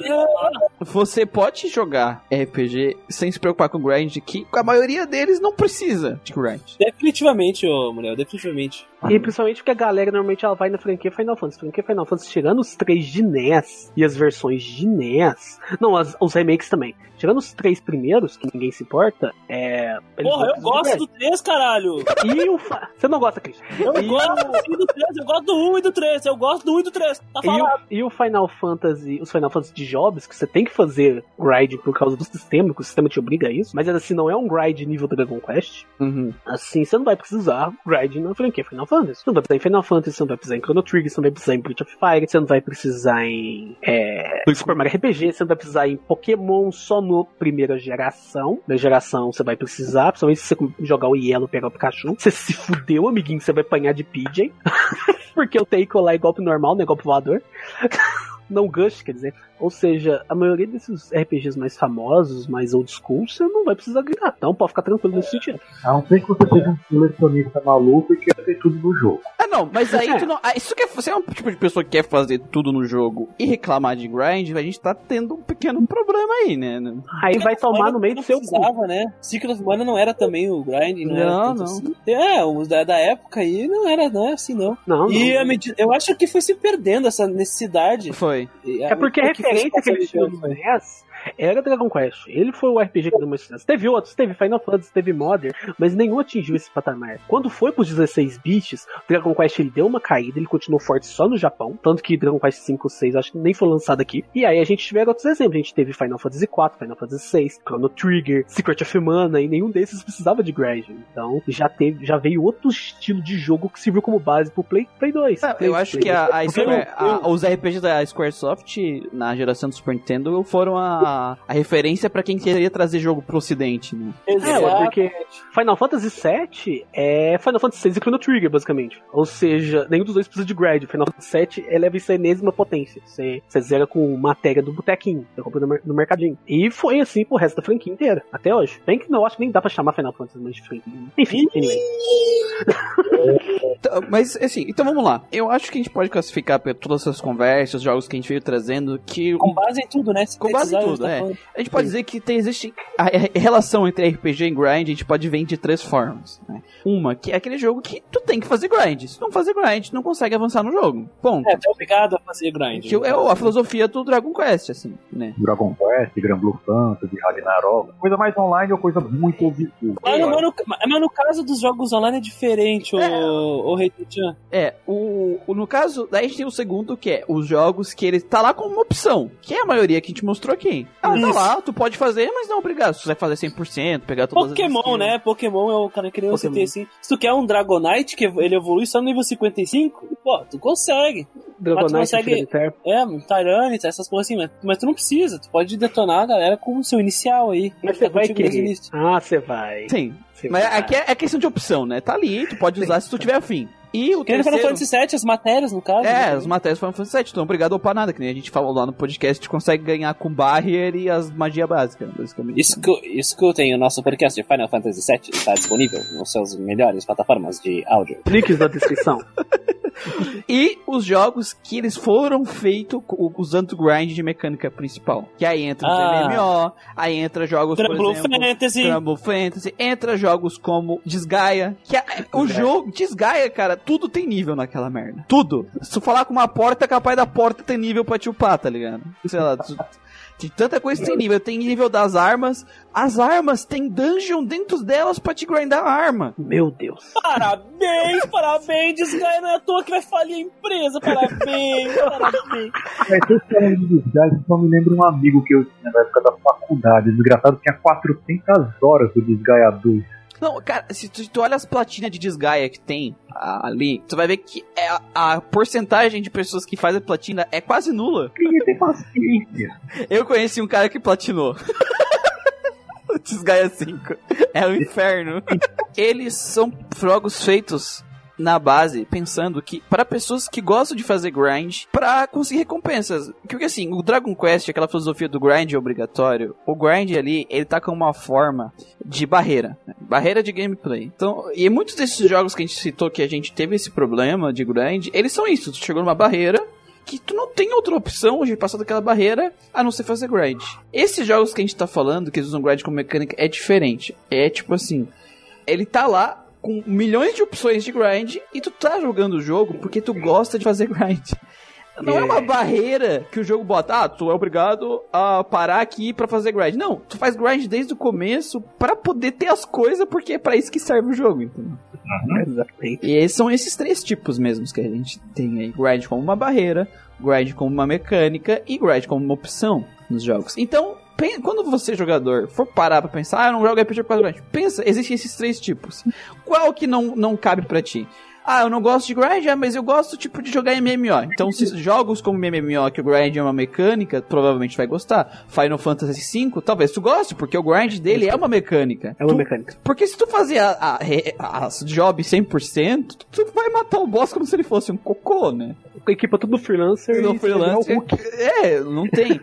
Você pode jogar RPG sem se preocupar com grind, que a maioria deles não precisa de grind. Definitivamente, ô mulher, definitivamente. E principalmente porque a galera normalmente ela vai na franquia Final Fantasy. Franquia Final Fantasy, tirando os três de NES e as versões de NES. Não, as- os remakes também. Tirando os três primeiros, que ninguém se importa, é. Porra, eu gosto do 3, caralho. E o. fa- Você não gosta, Christian? Eu E gosto do 3, eu gosto do 1 e do 3. Eu gosto do 1 e do 3. Tá E o, e o Final Fantasy, os Final Fantasy de jobs, que você tem que fazer grind por causa do sistema, que o sistema te obriga a isso, mas assim, não é um grind nível Dragon Quest. Uhum. Assim, você não vai precisar grind na franquia Final Fantasy. Você não vai precisar em Final Fantasy, você não vai precisar em Chrono Trigger, você não vai precisar em Breath of Fire, você não vai precisar em é, Super Mario RPG, você não vai precisar em Pokémon só no primeira geração. Na geração você vai precisar, principalmente se você jogar o Yellow pegar o Pikachu. Você se fudeu, amiguinho, você vai apanhar de PJ. Porque o Teiko lá é golpe normal, não é golpe voador. não gush, quer dizer. Ou seja, a maioria desses RPGs mais famosos, mais old school, você não vai precisar gritar. Então pode ficar tranquilo nesse sentido. A não ser que você seja um colecionista maluco e queira ter tudo no jogo. Ah, não, mas aí É. tu não. Ah, isso quer, você é um tipo de pessoa que quer fazer tudo no jogo e reclamar de grind, a gente tá tendo um pequeno problema aí, né? Aí vai tomar no meio do seu cu. precisava, né? Secret of Mana não era também o grind, não, era Não, tanto não. Assim. É, os da, da época aí não era, não é assim, não. Não, E não. a medida, eu acho que foi se perdendo essa necessidade. Foi. É porque a referência que eles tinham no NES era Dragon Quest. Ele foi o RPG que deu mais sucesso. Teve outros, teve Final Fantasy, teve Modern, mas nenhum atingiu esse patamar. Quando foi pros 16 bits, Dragon Quest ele deu uma caída, ele continuou forte só no Japão, tanto que Dragon Quest 5, 6 acho que nem foi lançado aqui. E aí a gente tiver outros exemplos, a gente teve Final Fantasy 4, Final Fantasy 6, Chrono Trigger, Secret of Mana, e nenhum desses precisava de grind. Então já teve, já veio outro estilo de jogo que serviu como base pro Play, Play 2. Ah, Play- eu acho Play que a, a Square- a- os RPGs da Squaresoft na geração do Super Nintendo foram a, a referência pra quem queria trazer jogo pro ocidente, né? É, Exato. porque Final Fantasy VII é Final Fantasy VI e Chrono Trigger, basicamente. Ou seja, nenhum dos dois precisa de grind. Final Fantasy VII eleva isso à enésima potência. Você, você zera com matéria do botequinho, você compra no, no mercadinho. E foi assim pro resto da franquia inteira, até hoje. Bem que não, eu acho que nem dá pra chamar Final Fantasy mais de franquia. Enfim, anyway. Então, Mas, assim, então vamos lá. Eu acho que a gente pode classificar por todas essas conversas, os jogos que a gente veio trazendo, que Com base em tudo, né? Se Com base em tudo, é. falando. a gente pode dizer que tem, existe a, relação entre RPG e grind, a gente pode ver de três formas. né? Uma, que é aquele jogo que tu tem que fazer grind. Se tu não fazer grind, tu não consegue avançar no jogo. Ponto. É, tá obrigado a fazer grind. Que é a filosofia do Dragon Quest, assim, né? Dragon Quest, Grand Blue Fantasy, Ragnarok. Coisa mais online ou coisa muito school. Mas, no- mas no, mas no caso dos jogos online é diferente, É. o, o Rei. É, o, o- no caso, daí a gente tem o segundo, que é os jogos que ele tá lá como uma opção, que é a maioria que a gente mostrou aqui. Ah, tá Isso. lá, tu pode fazer, mas não é obrigado. Se tu vai fazer 100%, pegar todas as Pokémon, né? Pokémon é o cara que nem eu Pokémon. citei assim. Se tu quer um Dragonite, que ele evolui só no nível 55, pô, tu consegue. Dragonite, consegue-. É, um Tyranitar, essas coisas assim, mas, mas tu não precisa. Tu pode detonar a galera com o seu inicial aí. Mas você Tá vai querer. início. Ah, você vai. Sim, Você mas vai. aqui é, é questão de opção, né? Tá ali, tu pode usar se tu tiver afim. E o Que nem Final terceiro... Fantasy VII, as matérias, no caso. É, né? as matérias foram Fantasy VII, então obrigado a upar nada, que nem a gente falou lá no podcast, a gente consegue ganhar com barrier e as magia básicas, basicamente. Escu- Escutem o nosso podcast de Final Fantasy VII, está disponível nos seus melhores plataformas de áudio. Links na descrição. E os jogos que eles foram feitos usando o grind de mecânica principal. Que aí entra os Ah. MMO, aí entra jogos, por Trumbull exemplo... Fantasy. Trumbull Fantasy, entra jogos como Desgaia, que é, o jogo Desgaia, cara, tudo tem nível naquela merda. Tudo. Se tu falar com uma porta, é capaz da porta ter nível pra te upar, tá ligado? Sei lá, tu- Tem tanta coisa que tem nível. Tem nível das armas. As armas tem dungeon dentro delas pra te grindar a arma. Meu Deus. Parabéns, parabéns, desgaia não é à toa que vai falir a empresa, parabéns, parabéns. É, tô falando de desgaste, só me lembro um amigo que eu tinha na época da faculdade. Desgraçado tinha 400 horas do Desgaia 2. Não, cara, se tu, tu olha as platinas de desgaia que tem ali, tu vai ver que é a, a porcentagem de pessoas que fazem platina é quase nula. Ninguém tem paciência. Eu conheci um cara que platinou. Desgaia 5. É o inferno. Eles são jogos feitos na base, pensando que para pessoas que gostam de fazer grind, para conseguir recompensas. Porque assim, o Dragon Quest, aquela filosofia do grind obrigatório, o grind ali, ele tá com uma forma de barreira, né? barreira de gameplay. Então, e muitos desses jogos que a gente citou que a gente teve esse problema de grind, eles são isso, tu chegou numa barreira, que tu não tem outra opção de passar daquela barreira a não ser fazer grind. Esses jogos que a gente tá falando, que eles usam grind como mecânica, é diferente. É tipo assim, ele tá lá com milhões de opções de grind e tu tá jogando o jogo porque tu gosta de fazer grind. Não é, uma barreira que o jogo bota, ah, tu é obrigado a parar aqui pra fazer grind. Não, tu faz grind desde o começo pra poder ter as coisas, porque é pra isso que serve o jogo, entendeu? Exatamente. E são esses três tipos mesmos que a gente tem aí: grind como uma barreira, grind como uma mecânica e grind como uma opção nos jogos. Então, quando você, jogador, for parar pra pensar, ah, eu não jogo RPG por causa do grind, pensa, existem esses três tipos. Qual que não, não cabe pra ti? Ah, eu não gosto de grind, ah, mas eu gosto tipo de jogar MMO. Então, se jogos como MMO, que o grind é uma mecânica, provavelmente vai gostar. Final Fantasy V, talvez tu goste, porque o grind dele é uma mecânica. É uma Tu- mecânica. porque se tu fazer a, a, a, job 100%, tu, tu vai matar o boss como se ele fosse um cocô, né? Equipa tudo freelancer No e freelance. o Hulk. É, não tem.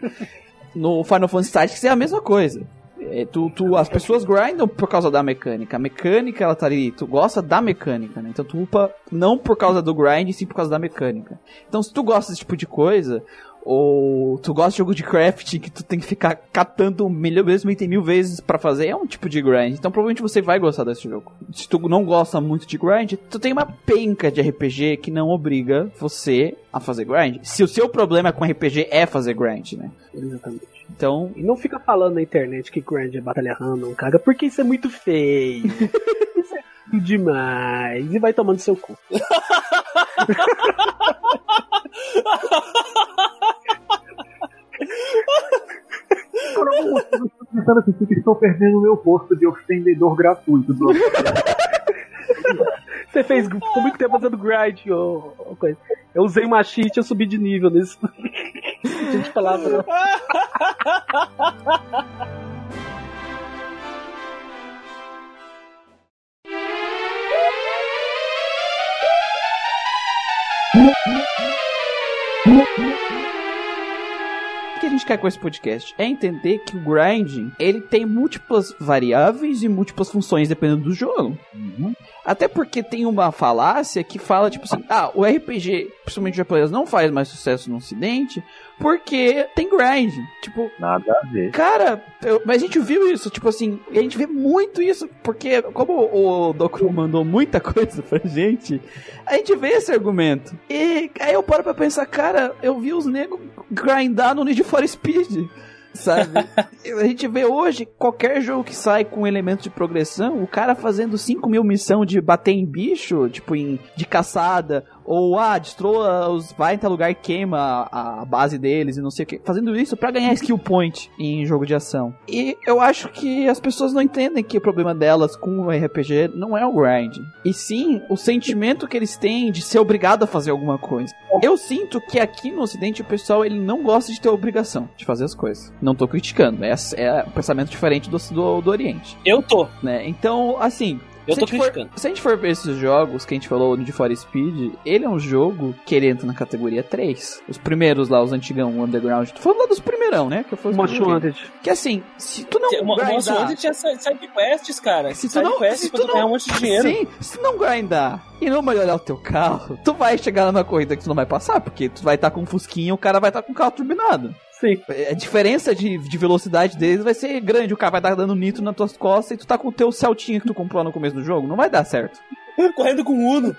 No Final Fantasy Tactics é a mesma coisa. É, tu, tu, as pessoas grindam por causa da mecânica. A mecânica, ela tá ali, tu gosta da mecânica, né? Então tu upa não por causa do grind, sim por causa da mecânica. Então se tu gosta desse tipo de coisa, ou tu gosta de jogo de crafting que tu tem que ficar catando milhão vezes, mil, mil vezes pra fazer, é um tipo de grind. Então provavelmente você vai gostar desse jogo. Se tu não gosta muito de grind, tu tem uma penca de RPG que não obriga você a fazer grind. Se o seu problema com RPG é fazer grind, né? Exatamente. Então, E não fica falando na internet que grind é batalha random, caga, porque isso é muito feio. isso é demais. E vai tomando seu cu. Por algum motivo, estou pensando assim, que estou perdendo o meu posto de ofendedor gratuito. Do... Você fez muito tempo fazendo grind, coisa. Eu usei uma cheat, eu subi de nível nesse. A gente falava. né? o que a gente quer com esse podcast é entender que o grinding, ele tem múltiplas variáveis e múltiplas funções dependendo do jogo. Até porque tem uma falácia que fala, tipo assim, ah, o RPG, principalmente japonês, não faz mais sucesso no ocidente porque tem grind. Tipo, Nada a ver. Cara, eu- mas a gente viu isso, tipo assim, e a gente vê muito isso, porque como o Doku mandou muita coisa pra gente, a gente vê esse argumento. E aí eu paro pra pensar, cara, eu vi os negros grindar no Need for Speed. Sabe? a gente vê hoje qualquer jogo que sai com elemento de progressão, o cara fazendo 5 mil missão de bater em bicho, tipo em de caçada, ou ah, destrua os. vai em tal lugar e queima a, a base deles e não sei o que. Fazendo isso pra ganhar skill point em jogo de ação. E eu acho que as pessoas não entendem que o problema delas com o RPG não é o grind. E sim o sentimento que eles têm de ser obrigado a fazer alguma coisa. Eu sinto que aqui no ocidente o pessoal ele não gosta de ter obrigação de fazer as coisas. Não tô criticando, é, é um pensamento diferente do, do, do Oriente, Eu tô, né? Então, assim, eu se tô a gente for- criticando. se a gente for ver esses jogos que a gente falou de For Speed, ele é um jogo que ele entra na categoria 3. Os primeiros lá, os antigão, o Underground. Tô falando lá dos primeirão, né? Que foi os Most. Wanted. Que assim, se tu não O grindar... Hunter tinha si- side quests, cara. Se tu side não- quests se tu ganhar não- um monte de dinheiro. Sim, se tu não grindar e não melhorar o teu carro, tu vai chegar numa corrida que tu não vai passar, porque tu vai estar com um fusquinha e o cara vai estar com o carro turbinado. Sim. A diferença de, de velocidade deles vai ser grande. O cara vai estar dando nitro nas tuas costas e tu tá com o teu Celtinha que tu comprou no começo do jogo. Não vai dar certo. Correndo com o Uno.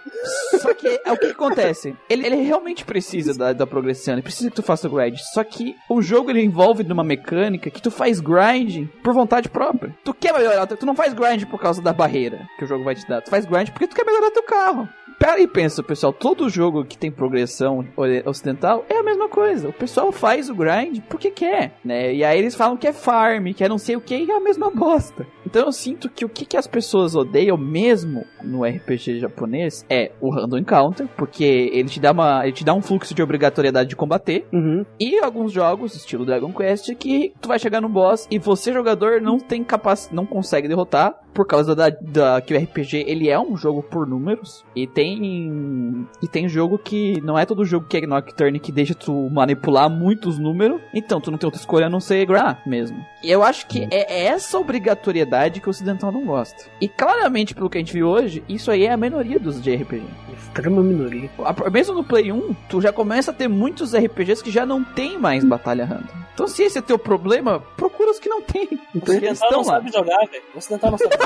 Só que é o que acontece. Ele, ele realmente precisa da, da progressão, ele precisa que tu faça o grind. Só que o jogo ele envolve numa mecânica que tu faz grind por vontade própria. Tu quer melhorar, tu não faz grind por causa da barreira que o jogo vai te dar. Tu faz grind porque tu quer melhorar teu carro. Pera e pensa, pessoal, todo jogo que tem progressão ocidental é a mesma coisa. O pessoal faz o grind porque quer, né? E aí eles falam que é farm, que é não sei o que, e é a mesma bosta. Então eu sinto que o que, que as pessoas odeiam mesmo no RPG japonês é o random encounter, porque ele te dá uma, ele te dá um fluxo de obrigatoriedade de combater, Uhum. e alguns jogos, estilo Dragon Quest, que tu vai chegar no boss e você, jogador, não tem capacidade, não consegue derrotar por causa da, da que o RPG ele é um jogo por números e tem e tem jogo que não é todo jogo que é Nocturne que deixa tu manipular muitos números, então tu não tem outra escolha a não ser grab mesmo. E eu acho que é essa obrigatoriedade que o ocidental não gosta. E claramente pelo que a gente viu hoje, isso aí é a minoria dos de RPG. Extrema minoria. A- Mesmo no Play 1, tu já começa a ter muitos RPGs que já não tem mais batalha random. Então, se esse é teu problema, procura os que não tem. O Porque eles ocidental não lá. sabe jogar, velho. O ocidental não sabe jogar.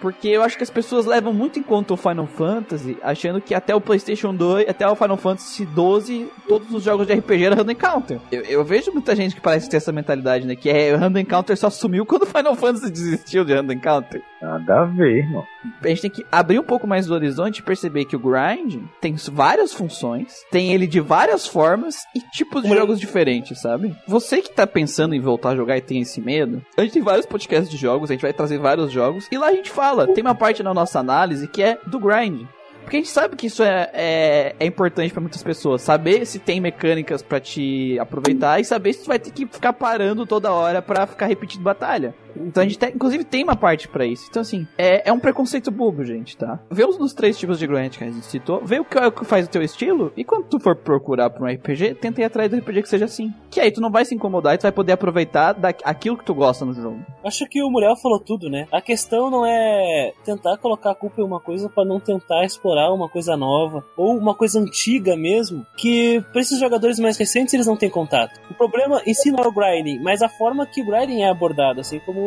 Porque eu acho que as pessoas levam muito em conta o Final Fantasy, achando que até o PlayStation 2, até o Final Fantasy 12, todos os jogos de RPG eram Random Encounter. Eu, eu vejo muita gente que parece ter essa mentalidade, né? Que é Random Encounter só sumiu quando o Final Fantasy desistiu de Random Encounter. Nada a ver, irmão. A gente tem que abrir um pouco mais do horizonte e perceber que o grind tem várias funções, tem ele de várias formas e tipos de Sim. jogos diferentes, sabe? Você que tá pensando em voltar a jogar e tem esse medo, a gente tem vários podcasts de jogos, a gente vai trazer vários jogos e lá a gente fala, tem uma parte na nossa análise que é do grind. Porque a gente sabe que isso é, é, é importante pra muitas pessoas. Saber se tem mecânicas pra te aproveitar e saber se tu vai ter que ficar parando toda hora pra ficar repetindo batalha. Então a gente tem, inclusive tem uma parte pra isso. Então assim, é, é um preconceito bobo, gente, tá? Vê os dos três tipos de grind que a gente citou, vê o que, é o que faz o teu estilo e quando tu for procurar pra um RPG, tenta ir atrás do RPG que seja assim. Que aí tu não vai se incomodar e tu vai poder aproveitar da, aquilo que tu gosta no jogo. Acho que o Muriel falou tudo, né? A questão não é tentar colocar a culpa em uma coisa pra não tentar explorar uma coisa nova ou uma coisa antiga mesmo, que pra esses jogadores mais recentes eles não têm contato. O problema em si não é o grinding, mas a forma que o grinding é abordado, assim como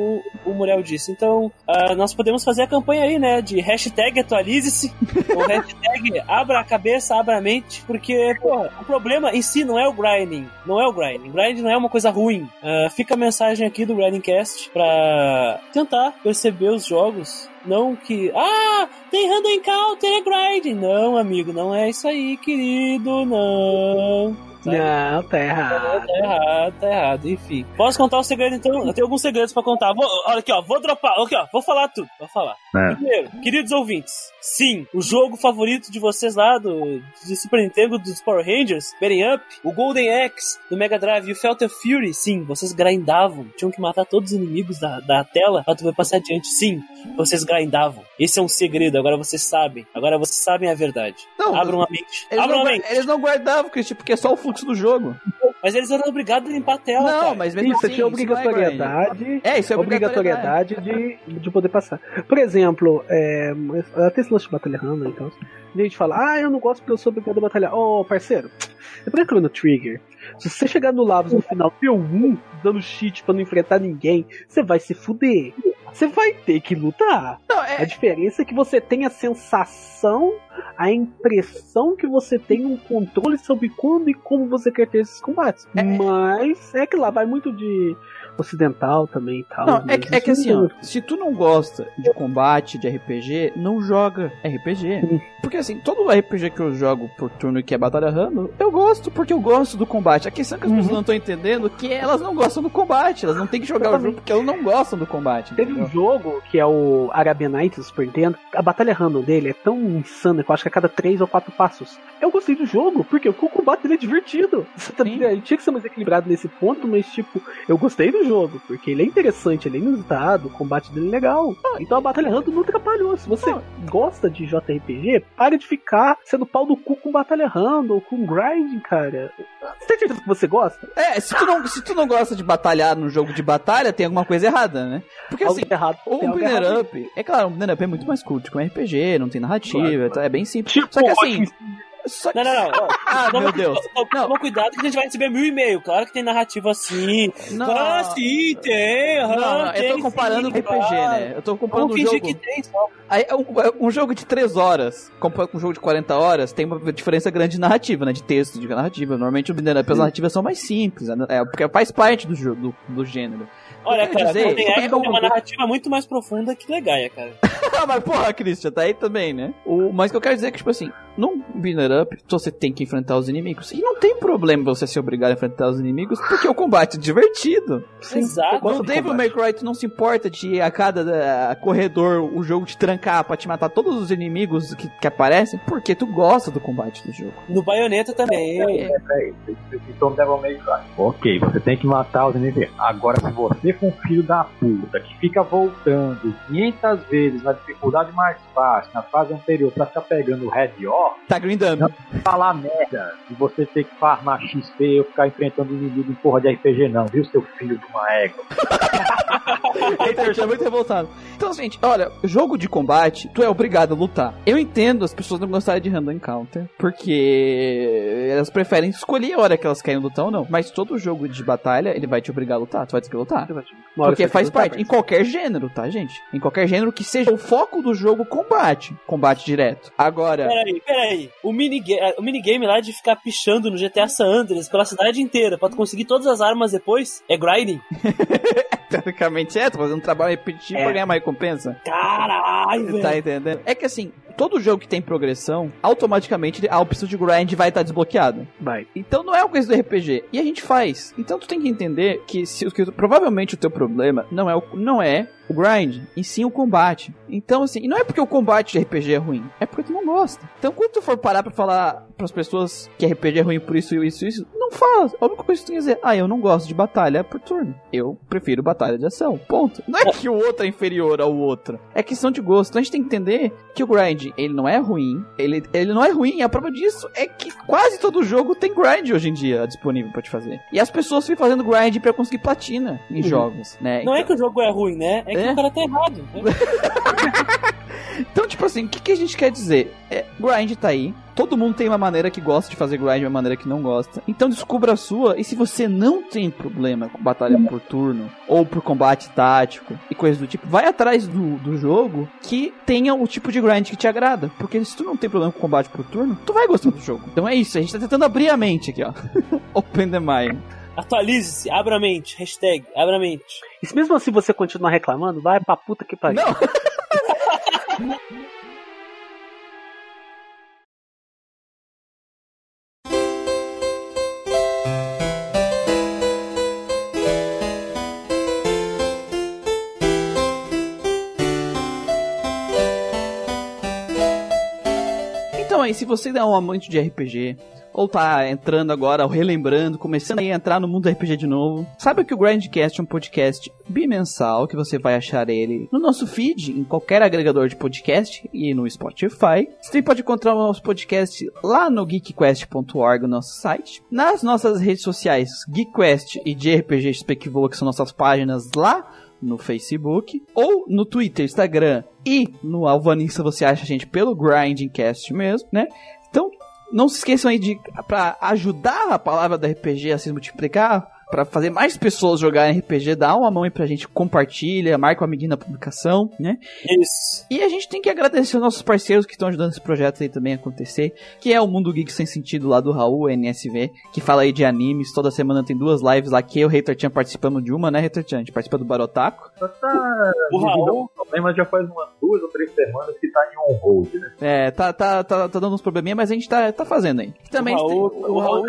o Muriel disse. Então, ah, nós podemos fazer a campanha aí, né? De hashtag atualize-se, ou hashtag abra a cabeça, abra a mente, porque, porra, o problema em si não é o grinding, não é o grinding. Grinding não é uma coisa ruim. Ah, fica a mensagem aqui do Grinding Cast pra tentar perceber os jogos. Não que, ah, tem random encounter, é grinding. Não, amigo, não é isso aí, querido, não. Sabe? Não, tá errado. Tá errado, tá errado, enfim. Posso contar o segredo então? Eu tenho alguns segredos pra contar. Vou, olha aqui, ó, vou dropar, aqui, ó, vou falar tudo, vou falar. É. Primeiro, queridos ouvintes, sim, o jogo favorito de vocês lá do, do Super Nintendo, dos Power Rangers, Beating Up, o Golden Axe do Mega Drive e o Fatal Fury, sim, vocês grindavam, tinham que matar todos os inimigos da, da tela pra tu passar adiante, sim, vocês grindavam. Esse é um segredo, agora vocês sabem, agora vocês sabem a verdade. Não, Abram a mente, Eles abram não, a mente. eles não guardavam, Christian, porque é só o fluxo do jogo. Mas eles eram obrigados a limpar a tela, não, cara. mas mesmo Isso, assim, tinha é obrigatoriedade. É, isso é obrigatoriedade. obrigatoriedade de, de poder passar. Por exemplo, é, até esse lance de batalha então. A gente fala, ah, eu não gosto porque eu sou obrigado a batalhar. Ô, parceiro, é pra Chrono Trigger. Se você chegar no Lavos no final, P1, dando cheat pra não enfrentar ninguém, você vai se fuder. Você vai ter que lutar. Não, A é, diferença é que você tem a sensação, a impressão que você tem um controle sobre quando e como você quer ter esses combates. É. Mas é que lá vai muito de ocidental também e tal. Não, é, mas que- é que assim, ó, se tu não gosta de combate, de RPG, não joga RPG. Porque assim, todo RPG que eu jogo por turno e que é batalha random, eu gosto porque eu gosto do combate. A questão é que as Uhum. pessoas não estão entendendo que elas não gostam do combate, elas não têm que jogar o jogo porque elas não gostam do combate. Teve um entendeu? jogo que é o Arabian Nights do Super Nintendo. A batalha random dele é tão insana que eu acho que a cada três ou quatro passos. Eu gostei do jogo, porque o combate dele é divertido. Tá-. Ele tinha que ser mais equilibrado nesse ponto, mas tipo, eu gostei do jogo, porque ele é interessante, ele é inusitado, o combate dele é legal. Então a batalha random não atrapalhou. Se você gosta de JRPG, pare de ficar sendo pau do cu com batalha random, com grinding, cara. Você tem certeza que você gosta? É, se tu, não, se tu não gosta de batalhar no jogo de batalha, tem alguma coisa errada, né? Porque assim, errado. errado Banner. Up, é claro, o Banner Up é muito mais curto que um RPG, não tem narrativa, Claro, tá- é bem simples. Tipo, Só que ótimo. Só que, Não, não, não. Ah, Toma, meu Deus. Toma, toma cuidado que a gente vai receber mil e-mail. Claro que tem narrativa assim. Não. Ah, sim, tem. Não, não, tem, eu tô comparando sim, RPG, né? Eu tô comparando Vamos um jogo. que tem só. Aí, um, um jogo de 3 horas, comparado com um jogo de 40 horas, tem uma diferença grande de narrativa, né? De texto, de narrativa. Normalmente as narrativas são mais simples, né? É, porque faz parte do, jogo, do, do gênero. Olha, cara, dizer, Golden é tem um- uma narrativa muito mais profunda que Legaia, cara. Mas porra, Christian, tá aí também, né? O, mas o que eu quero dizer é que, tipo assim, num beat'em up, você tem que enfrentar os inimigos. E não tem problema você ser obrigado a enfrentar os inimigos, porque o combate é divertido. Exato. No Devil May Cry, tu não se importa de a cada eh, corredor o jogo te trancar pra te matar todos os inimigos que, que aparecem, porque tu gosta do combate do jogo. No Baioneta também. É, Peraí, você citou no Devil May Cry. Ok, você tem que matar os inimigos. Agora, se você for um filho da puta que fica voltando 500 vezes na dificuldade mais fácil, na fase anterior, pra ficar pegando o Red Tá grindando. falar merda de você ter que farmar XP ou ficar enfrentando inimigo em porra de RPG, não, viu, seu filho de uma égua? Hater é muito revoltado. Então, gente, olha, jogo de combate, tu é obrigado a lutar. Eu entendo as pessoas não gostarem de random encounter, porque elas preferem escolher a hora que elas querem lutar ou não. Mas todo jogo de batalha, ele vai te obrigar a lutar, tu vai ter que lutar. Porque faz lutar, parte, em qualquer gênero, tá, gente? Em qualquer gênero que seja o foco do jogo, combate. Combate direto. Agora, Peraí, peraí. O minigame, o minigame lá de ficar pichando no GTA San Andreas pela cidade inteira pra tu conseguir todas as armas depois é grinding? teoricamente é, fazendo um trabalho repetitivo É. pra ganhar uma recompensa. Caralho, velho. Tá entendendo? É que assim, todo jogo que tem progressão, automaticamente a opção de grind vai estar desbloqueada. Vai. Então não é uma coisa do RPG. E a gente faz. Então tu tem que entender que, se, que provavelmente o teu problema não é o, não é o grind, e sim o combate. Então, assim, e não é porque o combate de RPG é ruim, é porque tu não gosta. Então, quando tu for parar pra falar pras pessoas que RPG é ruim por isso, isso, isso, não fala. A única coisa que tu tem que dizer, ah, eu não gosto de batalha por turno. Eu prefiro batalha de ação. Ponto. Não é que o outro é inferior ao outro. É questão de gosto. Então a gente tem que entender que o grind, ele não é ruim. Ele, ele não é ruim. A prova disso é que quase todo jogo tem grind hoje em dia disponível pra te fazer. E as pessoas ficam fazendo grind pra conseguir platina em jogos, né? Não é que o jogo é ruim, né? É que É? o cara tá errado. né? Então, tipo assim, o que, que a gente quer dizer? É, grind tá aí. Todo mundo tem uma maneira que gosta de fazer grind e uma maneira que não gosta. Então descubra a sua. E se você não tem problema com batalha por turno, ou por combate tático e coisas do tipo, vai atrás do, do jogo que tenha o tipo de grind que te agrada. Porque se tu não tem problema com combate por turno, tu vai gostar do jogo. Então é isso, a gente tá tentando abrir a mente aqui, ó. Open the mind. Atualize-se, abra a mente. Hashtag, abra a mente. E se mesmo assim você continuar reclamando, vai pra puta que pariu. Não! Então aí, se você é um amante de RPG, ou tá entrando agora, ou relembrando, começando a entrar no mundo do RPG de novo, saiba que o Grindcast é um podcast bimensal, que você vai achar ele no nosso feed, em qualquer agregador de podcast e no Spotify. Você pode encontrar o nosso podcast lá no geekquest.org, nosso site. Nas nossas redes sociais, GeekQuest e de RPG XP que voa, que são nossas páginas lá no Facebook, ou no Twitter, Instagram e no Alvanista você acha a gente pelo Grindcast mesmo, né? Não se esqueçam aí de para ajudar a palavra da RPG a se multiplicar, para fazer mais pessoas jogarem RPG, dá uma mão aí pra gente, compartilha, marca o amiguinho na publicação, né? Isso. E a gente tem que agradecer os nossos parceiros que estão ajudando esse projeto aí também a acontecer, que é o Mundo Geek Sem Sentido lá do Raul, NSV, que fala aí de animes, toda semana tem duas lives lá, que eu e o Hater Chan participando de uma, né, Hater Chan? A gente participa do Barotaco. Tá O Raul- a um problema já faz umas duas ou três semanas que tá em on hold, né? É, tá, tá, tá, tá dando uns probleminha, mas a gente tá, tá fazendo aí. E também o Raul, tem- o Raul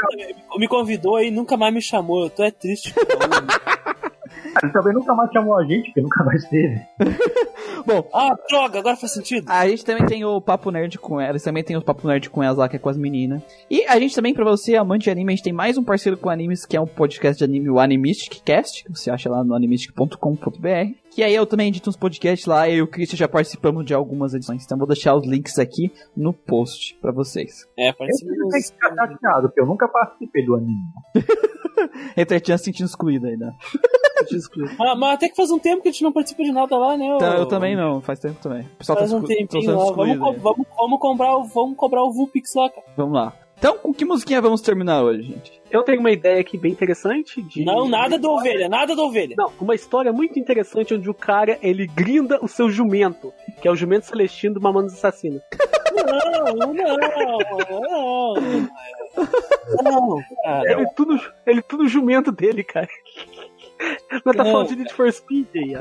me convidou aí e nunca mais me chamou. Eu tô é triste. com o Raul. Ele também nunca mais chamou a gente, porque nunca mais teve. Bom, ah, droga, agora faz sentido. A gente também tem o Papo Nerd com elas, também tem o Papo Nerd com elas lá, que é com as meninas. E a gente também, pra você, amante de anime, a gente tem mais um parceiro com animes, que é um podcast de anime, o Animistic Cast, que você acha lá no animistic.com.br. Que aí eu também edito uns podcasts lá, eu e o Christian já participamos de algumas edições, então vou deixar os links aqui no post pra vocês. É, Eu parece ficar chateado, porque eu nunca participei do anime. Entretinha se sentindo excluído aí, né? mas, mas até que faz um tempo que a gente não participa de nada lá, né? Então, eu também não, faz tempo também. O pessoal Faz tá um exclu- tempinho lá. Vamos, co- vamos, vamos, cobrar, o- vamos cobrar o Vulpix lá, cara. Vamos lá. Então, com que musiquinha vamos terminar hoje, gente? Eu tenho uma ideia aqui bem interessante de. Não, nada do ovelha, nada do ovelha. Não, uma história muito interessante onde o cara ele grinda o seu jumento, que é o jumento celestino do Mamonas Assassino. Não, não, não. Não, cara. Ele tudo, ele tudo jumento dele, cara. Tá Não, falando de Need for Speed aí, ó.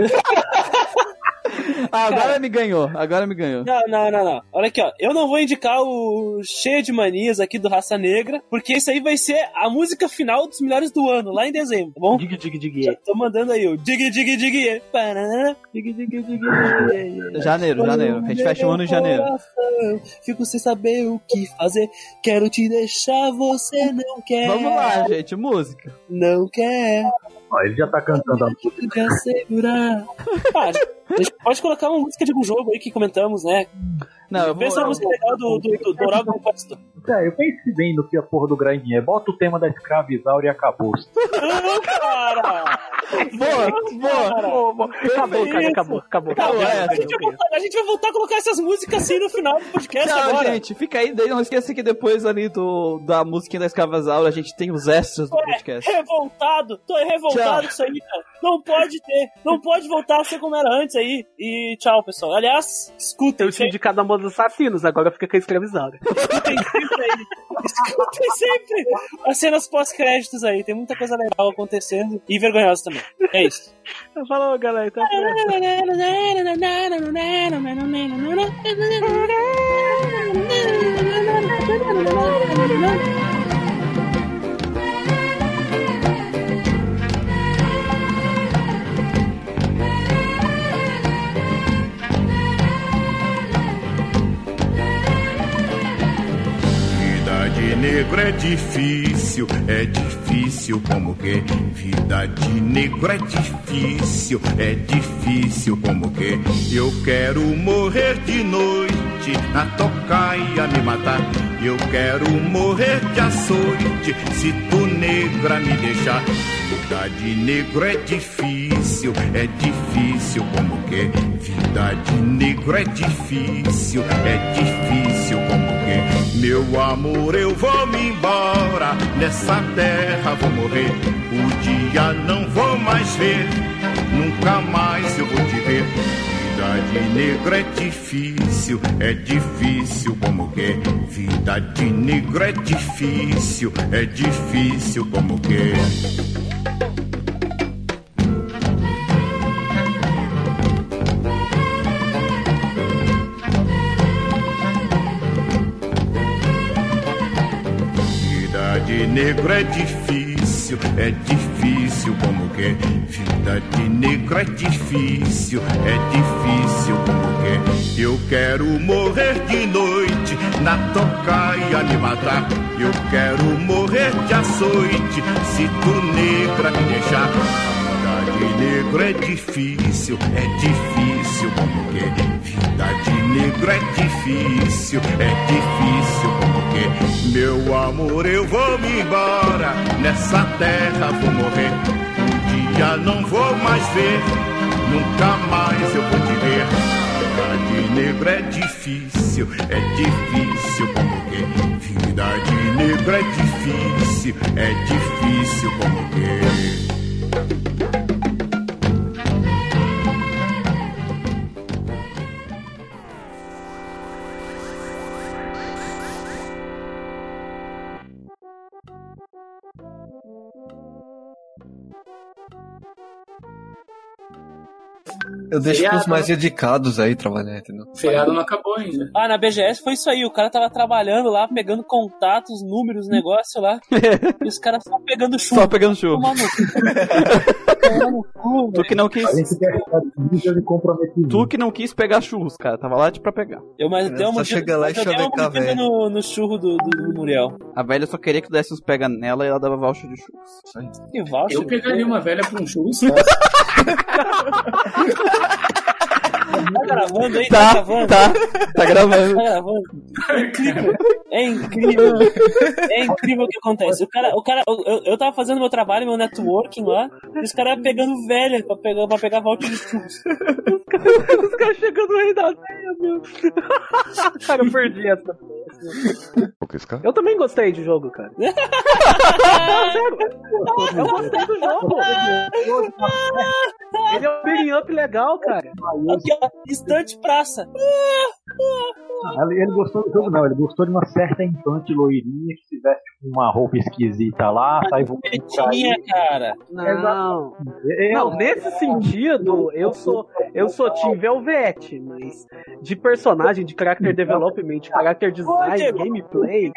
Ah, agora me ganhou, agora me ganhou. Não, não, não, não. Olha aqui, ó. Eu não vou indicar o Cheio de Manias aqui do Raça Negra, porque isso aí vai ser a música final dos melhores do ano, lá em dezembro, tá bom? Dig, dig, dig. Já tô mandando aí o Dig Dig Dig. Dig, dig, dig, dig. Janeiro, janeiro. A gente fecha o ano em janeiro. Fico sem saber o que fazer. Quero te deixar, você não quer. Vamos lá, gente, música. Não quer. Ó, ele já tá cantando a música. Te assegurar. Ah, a gente pode colocar uma música de algum jogo aí que comentamos, né? Não, eu vou. Pensa uma música legal do, do, do Dorago Compositor. Sério, pense bem no que a porra do grindinho é. Bota o tema da escravizaura e acabou. Não, cara! Boa, boa. Boa, boa. Acabou, cara, acabou, acabou. Acabou, é. A gente, vai voltar, a gente vai voltar a colocar essas músicas assim no final do podcast Não, agora. gente, fica aí. daí Não esqueça que depois ali do, da musiquinha da Escravazaura a gente tem os extras do Tô podcast. revoltado, tô revoltado Tchau. com isso aí, cara. Não pode ter, não pode voltar a ser como era antes aí. E tchau, pessoal. Aliás, escutem, Eu tinha indicado a moda dos assassinos, agora fica com a escravizada. escutem sempre aí. Escutem sempre as cenas pós-créditos aí. Tem muita coisa legal acontecendo e vergonhosa também. É isso. Falou, galera. Até a próxima. negro é difícil, é difícil como que? Vida de negro é difícil, é difícil como que? Eu quero morrer de noite na tocaia me matar. Eu quero morrer de açoite se tu negra me deixar. Vida de negro é difícil, é difícil como que? Vida de negro é difícil, é difícil como que? Meu amor, eu vou me embora, nessa terra vou morrer. O dia não vou mais ver, nunca mais eu vou te ver. Vida de negro é difícil, é difícil como que? Vida de negro é difícil, é difícil como que? De negro é difícil, é difícil como que? Vida de negro é difícil, é difícil como que? Eu quero morrer de noite na tocaia me matar. Eu quero morrer de açoite se tu negra me deixar. Vida de negro é difícil, é difícil como que? Vida de negro é difícil, é difícil como Meu amor, eu vou me embora, nessa terra vou morrer. Um dia não vou mais ver, nunca mais eu vou te ver. Vida de negro é difícil, é difícil como? Vida de negro é difícil, é difícil como? Eu deixo pros Feriado, mais dedicados aí trabalhar, entendeu? Feriado não acabou ainda. Ah, na BGS foi isso aí. O cara tava trabalhando lá, pegando contatos, números, negócio lá. e os caras só pegando chuva. Só pegando chuva. Cu. Tu que não quis. Tu que não quis pegar churros, cara. Tava lá de pra pegar. Eu, mas É, dei uma chega lá e eu chavecar, velho. no, no churro do, do, do Muriel. A velha só queria que tu desse uns pega nela e ela dava voucher de churros. Que voucher. Eu pegaria uma velha pra um churro só. Tá gravando aí? Tá, gravando? tá. Tá gravando. Tá gravando? É incrível. É incrível. É incrível o que acontece. O cara, o cara, eu, eu- tava fazendo meu trabalho, meu networking lá, e os caras pegando velha pra pegar, pra pegar voucher de churros. Os caras chegando aí da veia, meu. Cara, eu perdi essa. Eu também gostei do jogo, cara. Sério. Eu gostei do jogo. Ele é um beating up legal, cara. Aqui, ó, estante praça. Ele, ele gostou do jogo, não. Ele gostou de uma certa infante loirinha que se veste com uma roupa esquisita lá, sai voando cara. Não. Eu- Não, nesse sentido, eu sou eu sou Team Velvet, mas de personagem, de character development, de character design, Diego. gameplay.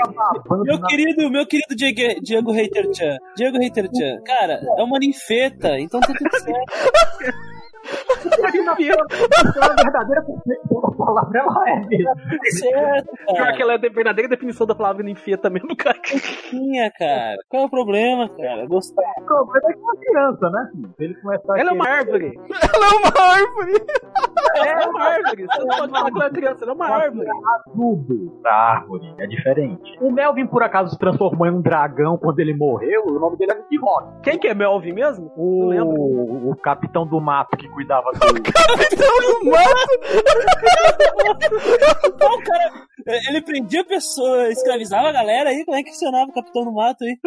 Meu querido, meu querido Diego, Diego Hater-chan. Diego Hater-chan. Cara, é uma ninfeta, então tá tudo certo. A verdadeira palavra ela é mesmo. Pior que ela é a verdadeira definição da palavra ninfeta mesmo, cara. Tinha, cara. Qual é o problema, cara? Gostar. O problema é que é uma criança, né? ele começar Ela é uma árvore. Ela é uma árvore! Ela é uma árvore. Você não pode falar que ela é criança, ela é uma árvore. tudo da árvore, é diferente. O Melvin, por acaso, se transformou em um dragão quando ele morreu, o nome dele é Rock. Quem que é Melvin mesmo? O, o capitão do mato que cuidava do. Capitão do mato! Não, cara, ele prendia a pessoa, escravizava a galera aí, como é que funcionava o Capitão do Mato aí?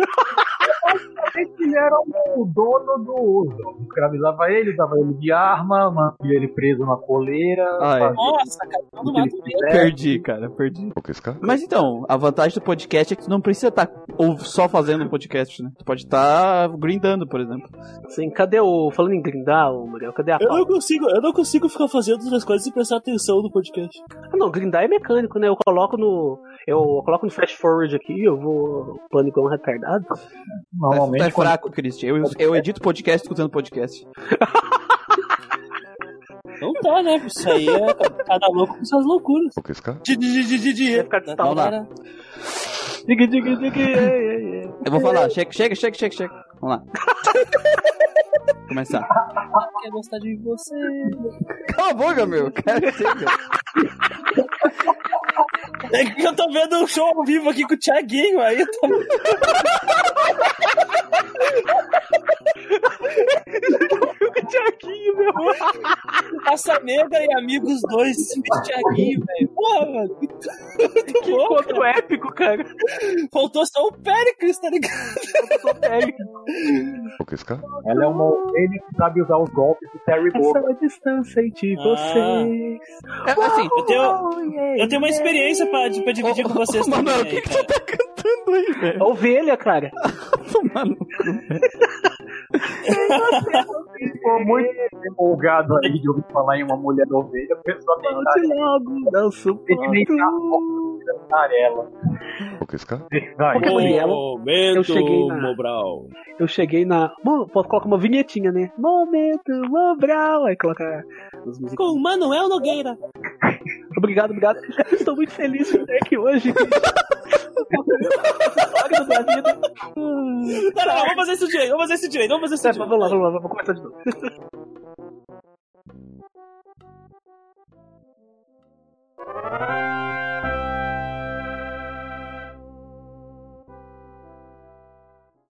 Ele era o dono do uso. Escravizava ele, dava ele de arma, mantinha ele preso na coleira. Ah, é. Nossa, Capitão do Mato mesmo. Perdi, cara, perdi. Mas então, a vantagem do podcast é que tu não precisa estar ou só fazendo um podcast, né? Tu pode estar grindando, por exemplo. Assim, cadê o. Falando em grindar, ô Muriel, cadê a Eu não consigo, eu não consigo ficar fazendo outras coisas e prestar atenção no podcast. Ah, não, grindar é mecânico, né? Eu coloco no. Eu coloco no flash forward aqui, eu vou plano igual um retardado. Tu Normalmente, é quando- fraco, Christian. Eu, eu edito podcast escutando podcast. Não tá, né? Isso aí é cada louco com suas loucuras. Di- di- di- di- Vai ficar de Vamos lá. Galera, Diga, diga, diga, é, é, é. Eu vou falar, chega, chega, chega, chega, chega. Vamos lá. Começar. quer gostar de você. Cala a boca, meu. Cara, chega. É que eu tô vendo um show ao vivo aqui com o Thiaguinho aí. Eu tô... Tiaguinho, meu. Raça Negra e Amigos 2 e Thiaguinho, velho. Porra, mano. Muito Que bom, encontro épico, cara. Faltou só o Péricles, tá ligado? Ela é uma ovelha que sabe usar os golpes do Terry Bogan. Essa distância entre Ah. vocês. É, assim, Eu tenho, eu tenho uma experiência pra, pra dividir com vocês Ô, também. Manuel, o que, que cara. você tá cantando aí, velho? Ovelha, cara. Mano, Ficou muito empolgado aí de ouvir falar em uma mulher ovelha. A pessoa tem Volte logo, não suporto. Cantarela. Lucas Cantarela. Momento, eu cheguei na, Mobral. Eu cheguei na. Mano, coloca uma vinhetinha, né? Momento, Mobral. Aí coloca as músicas. Com Manuel Nogueira. obrigado, obrigado. Estou muito feliz de ter aqui hoje. Não, não, vamos fazer isso direito, vamos fazer isso direito, vamos fazer isso direito. Vamos lá, vamos lá, vamos começar de novo. Thank.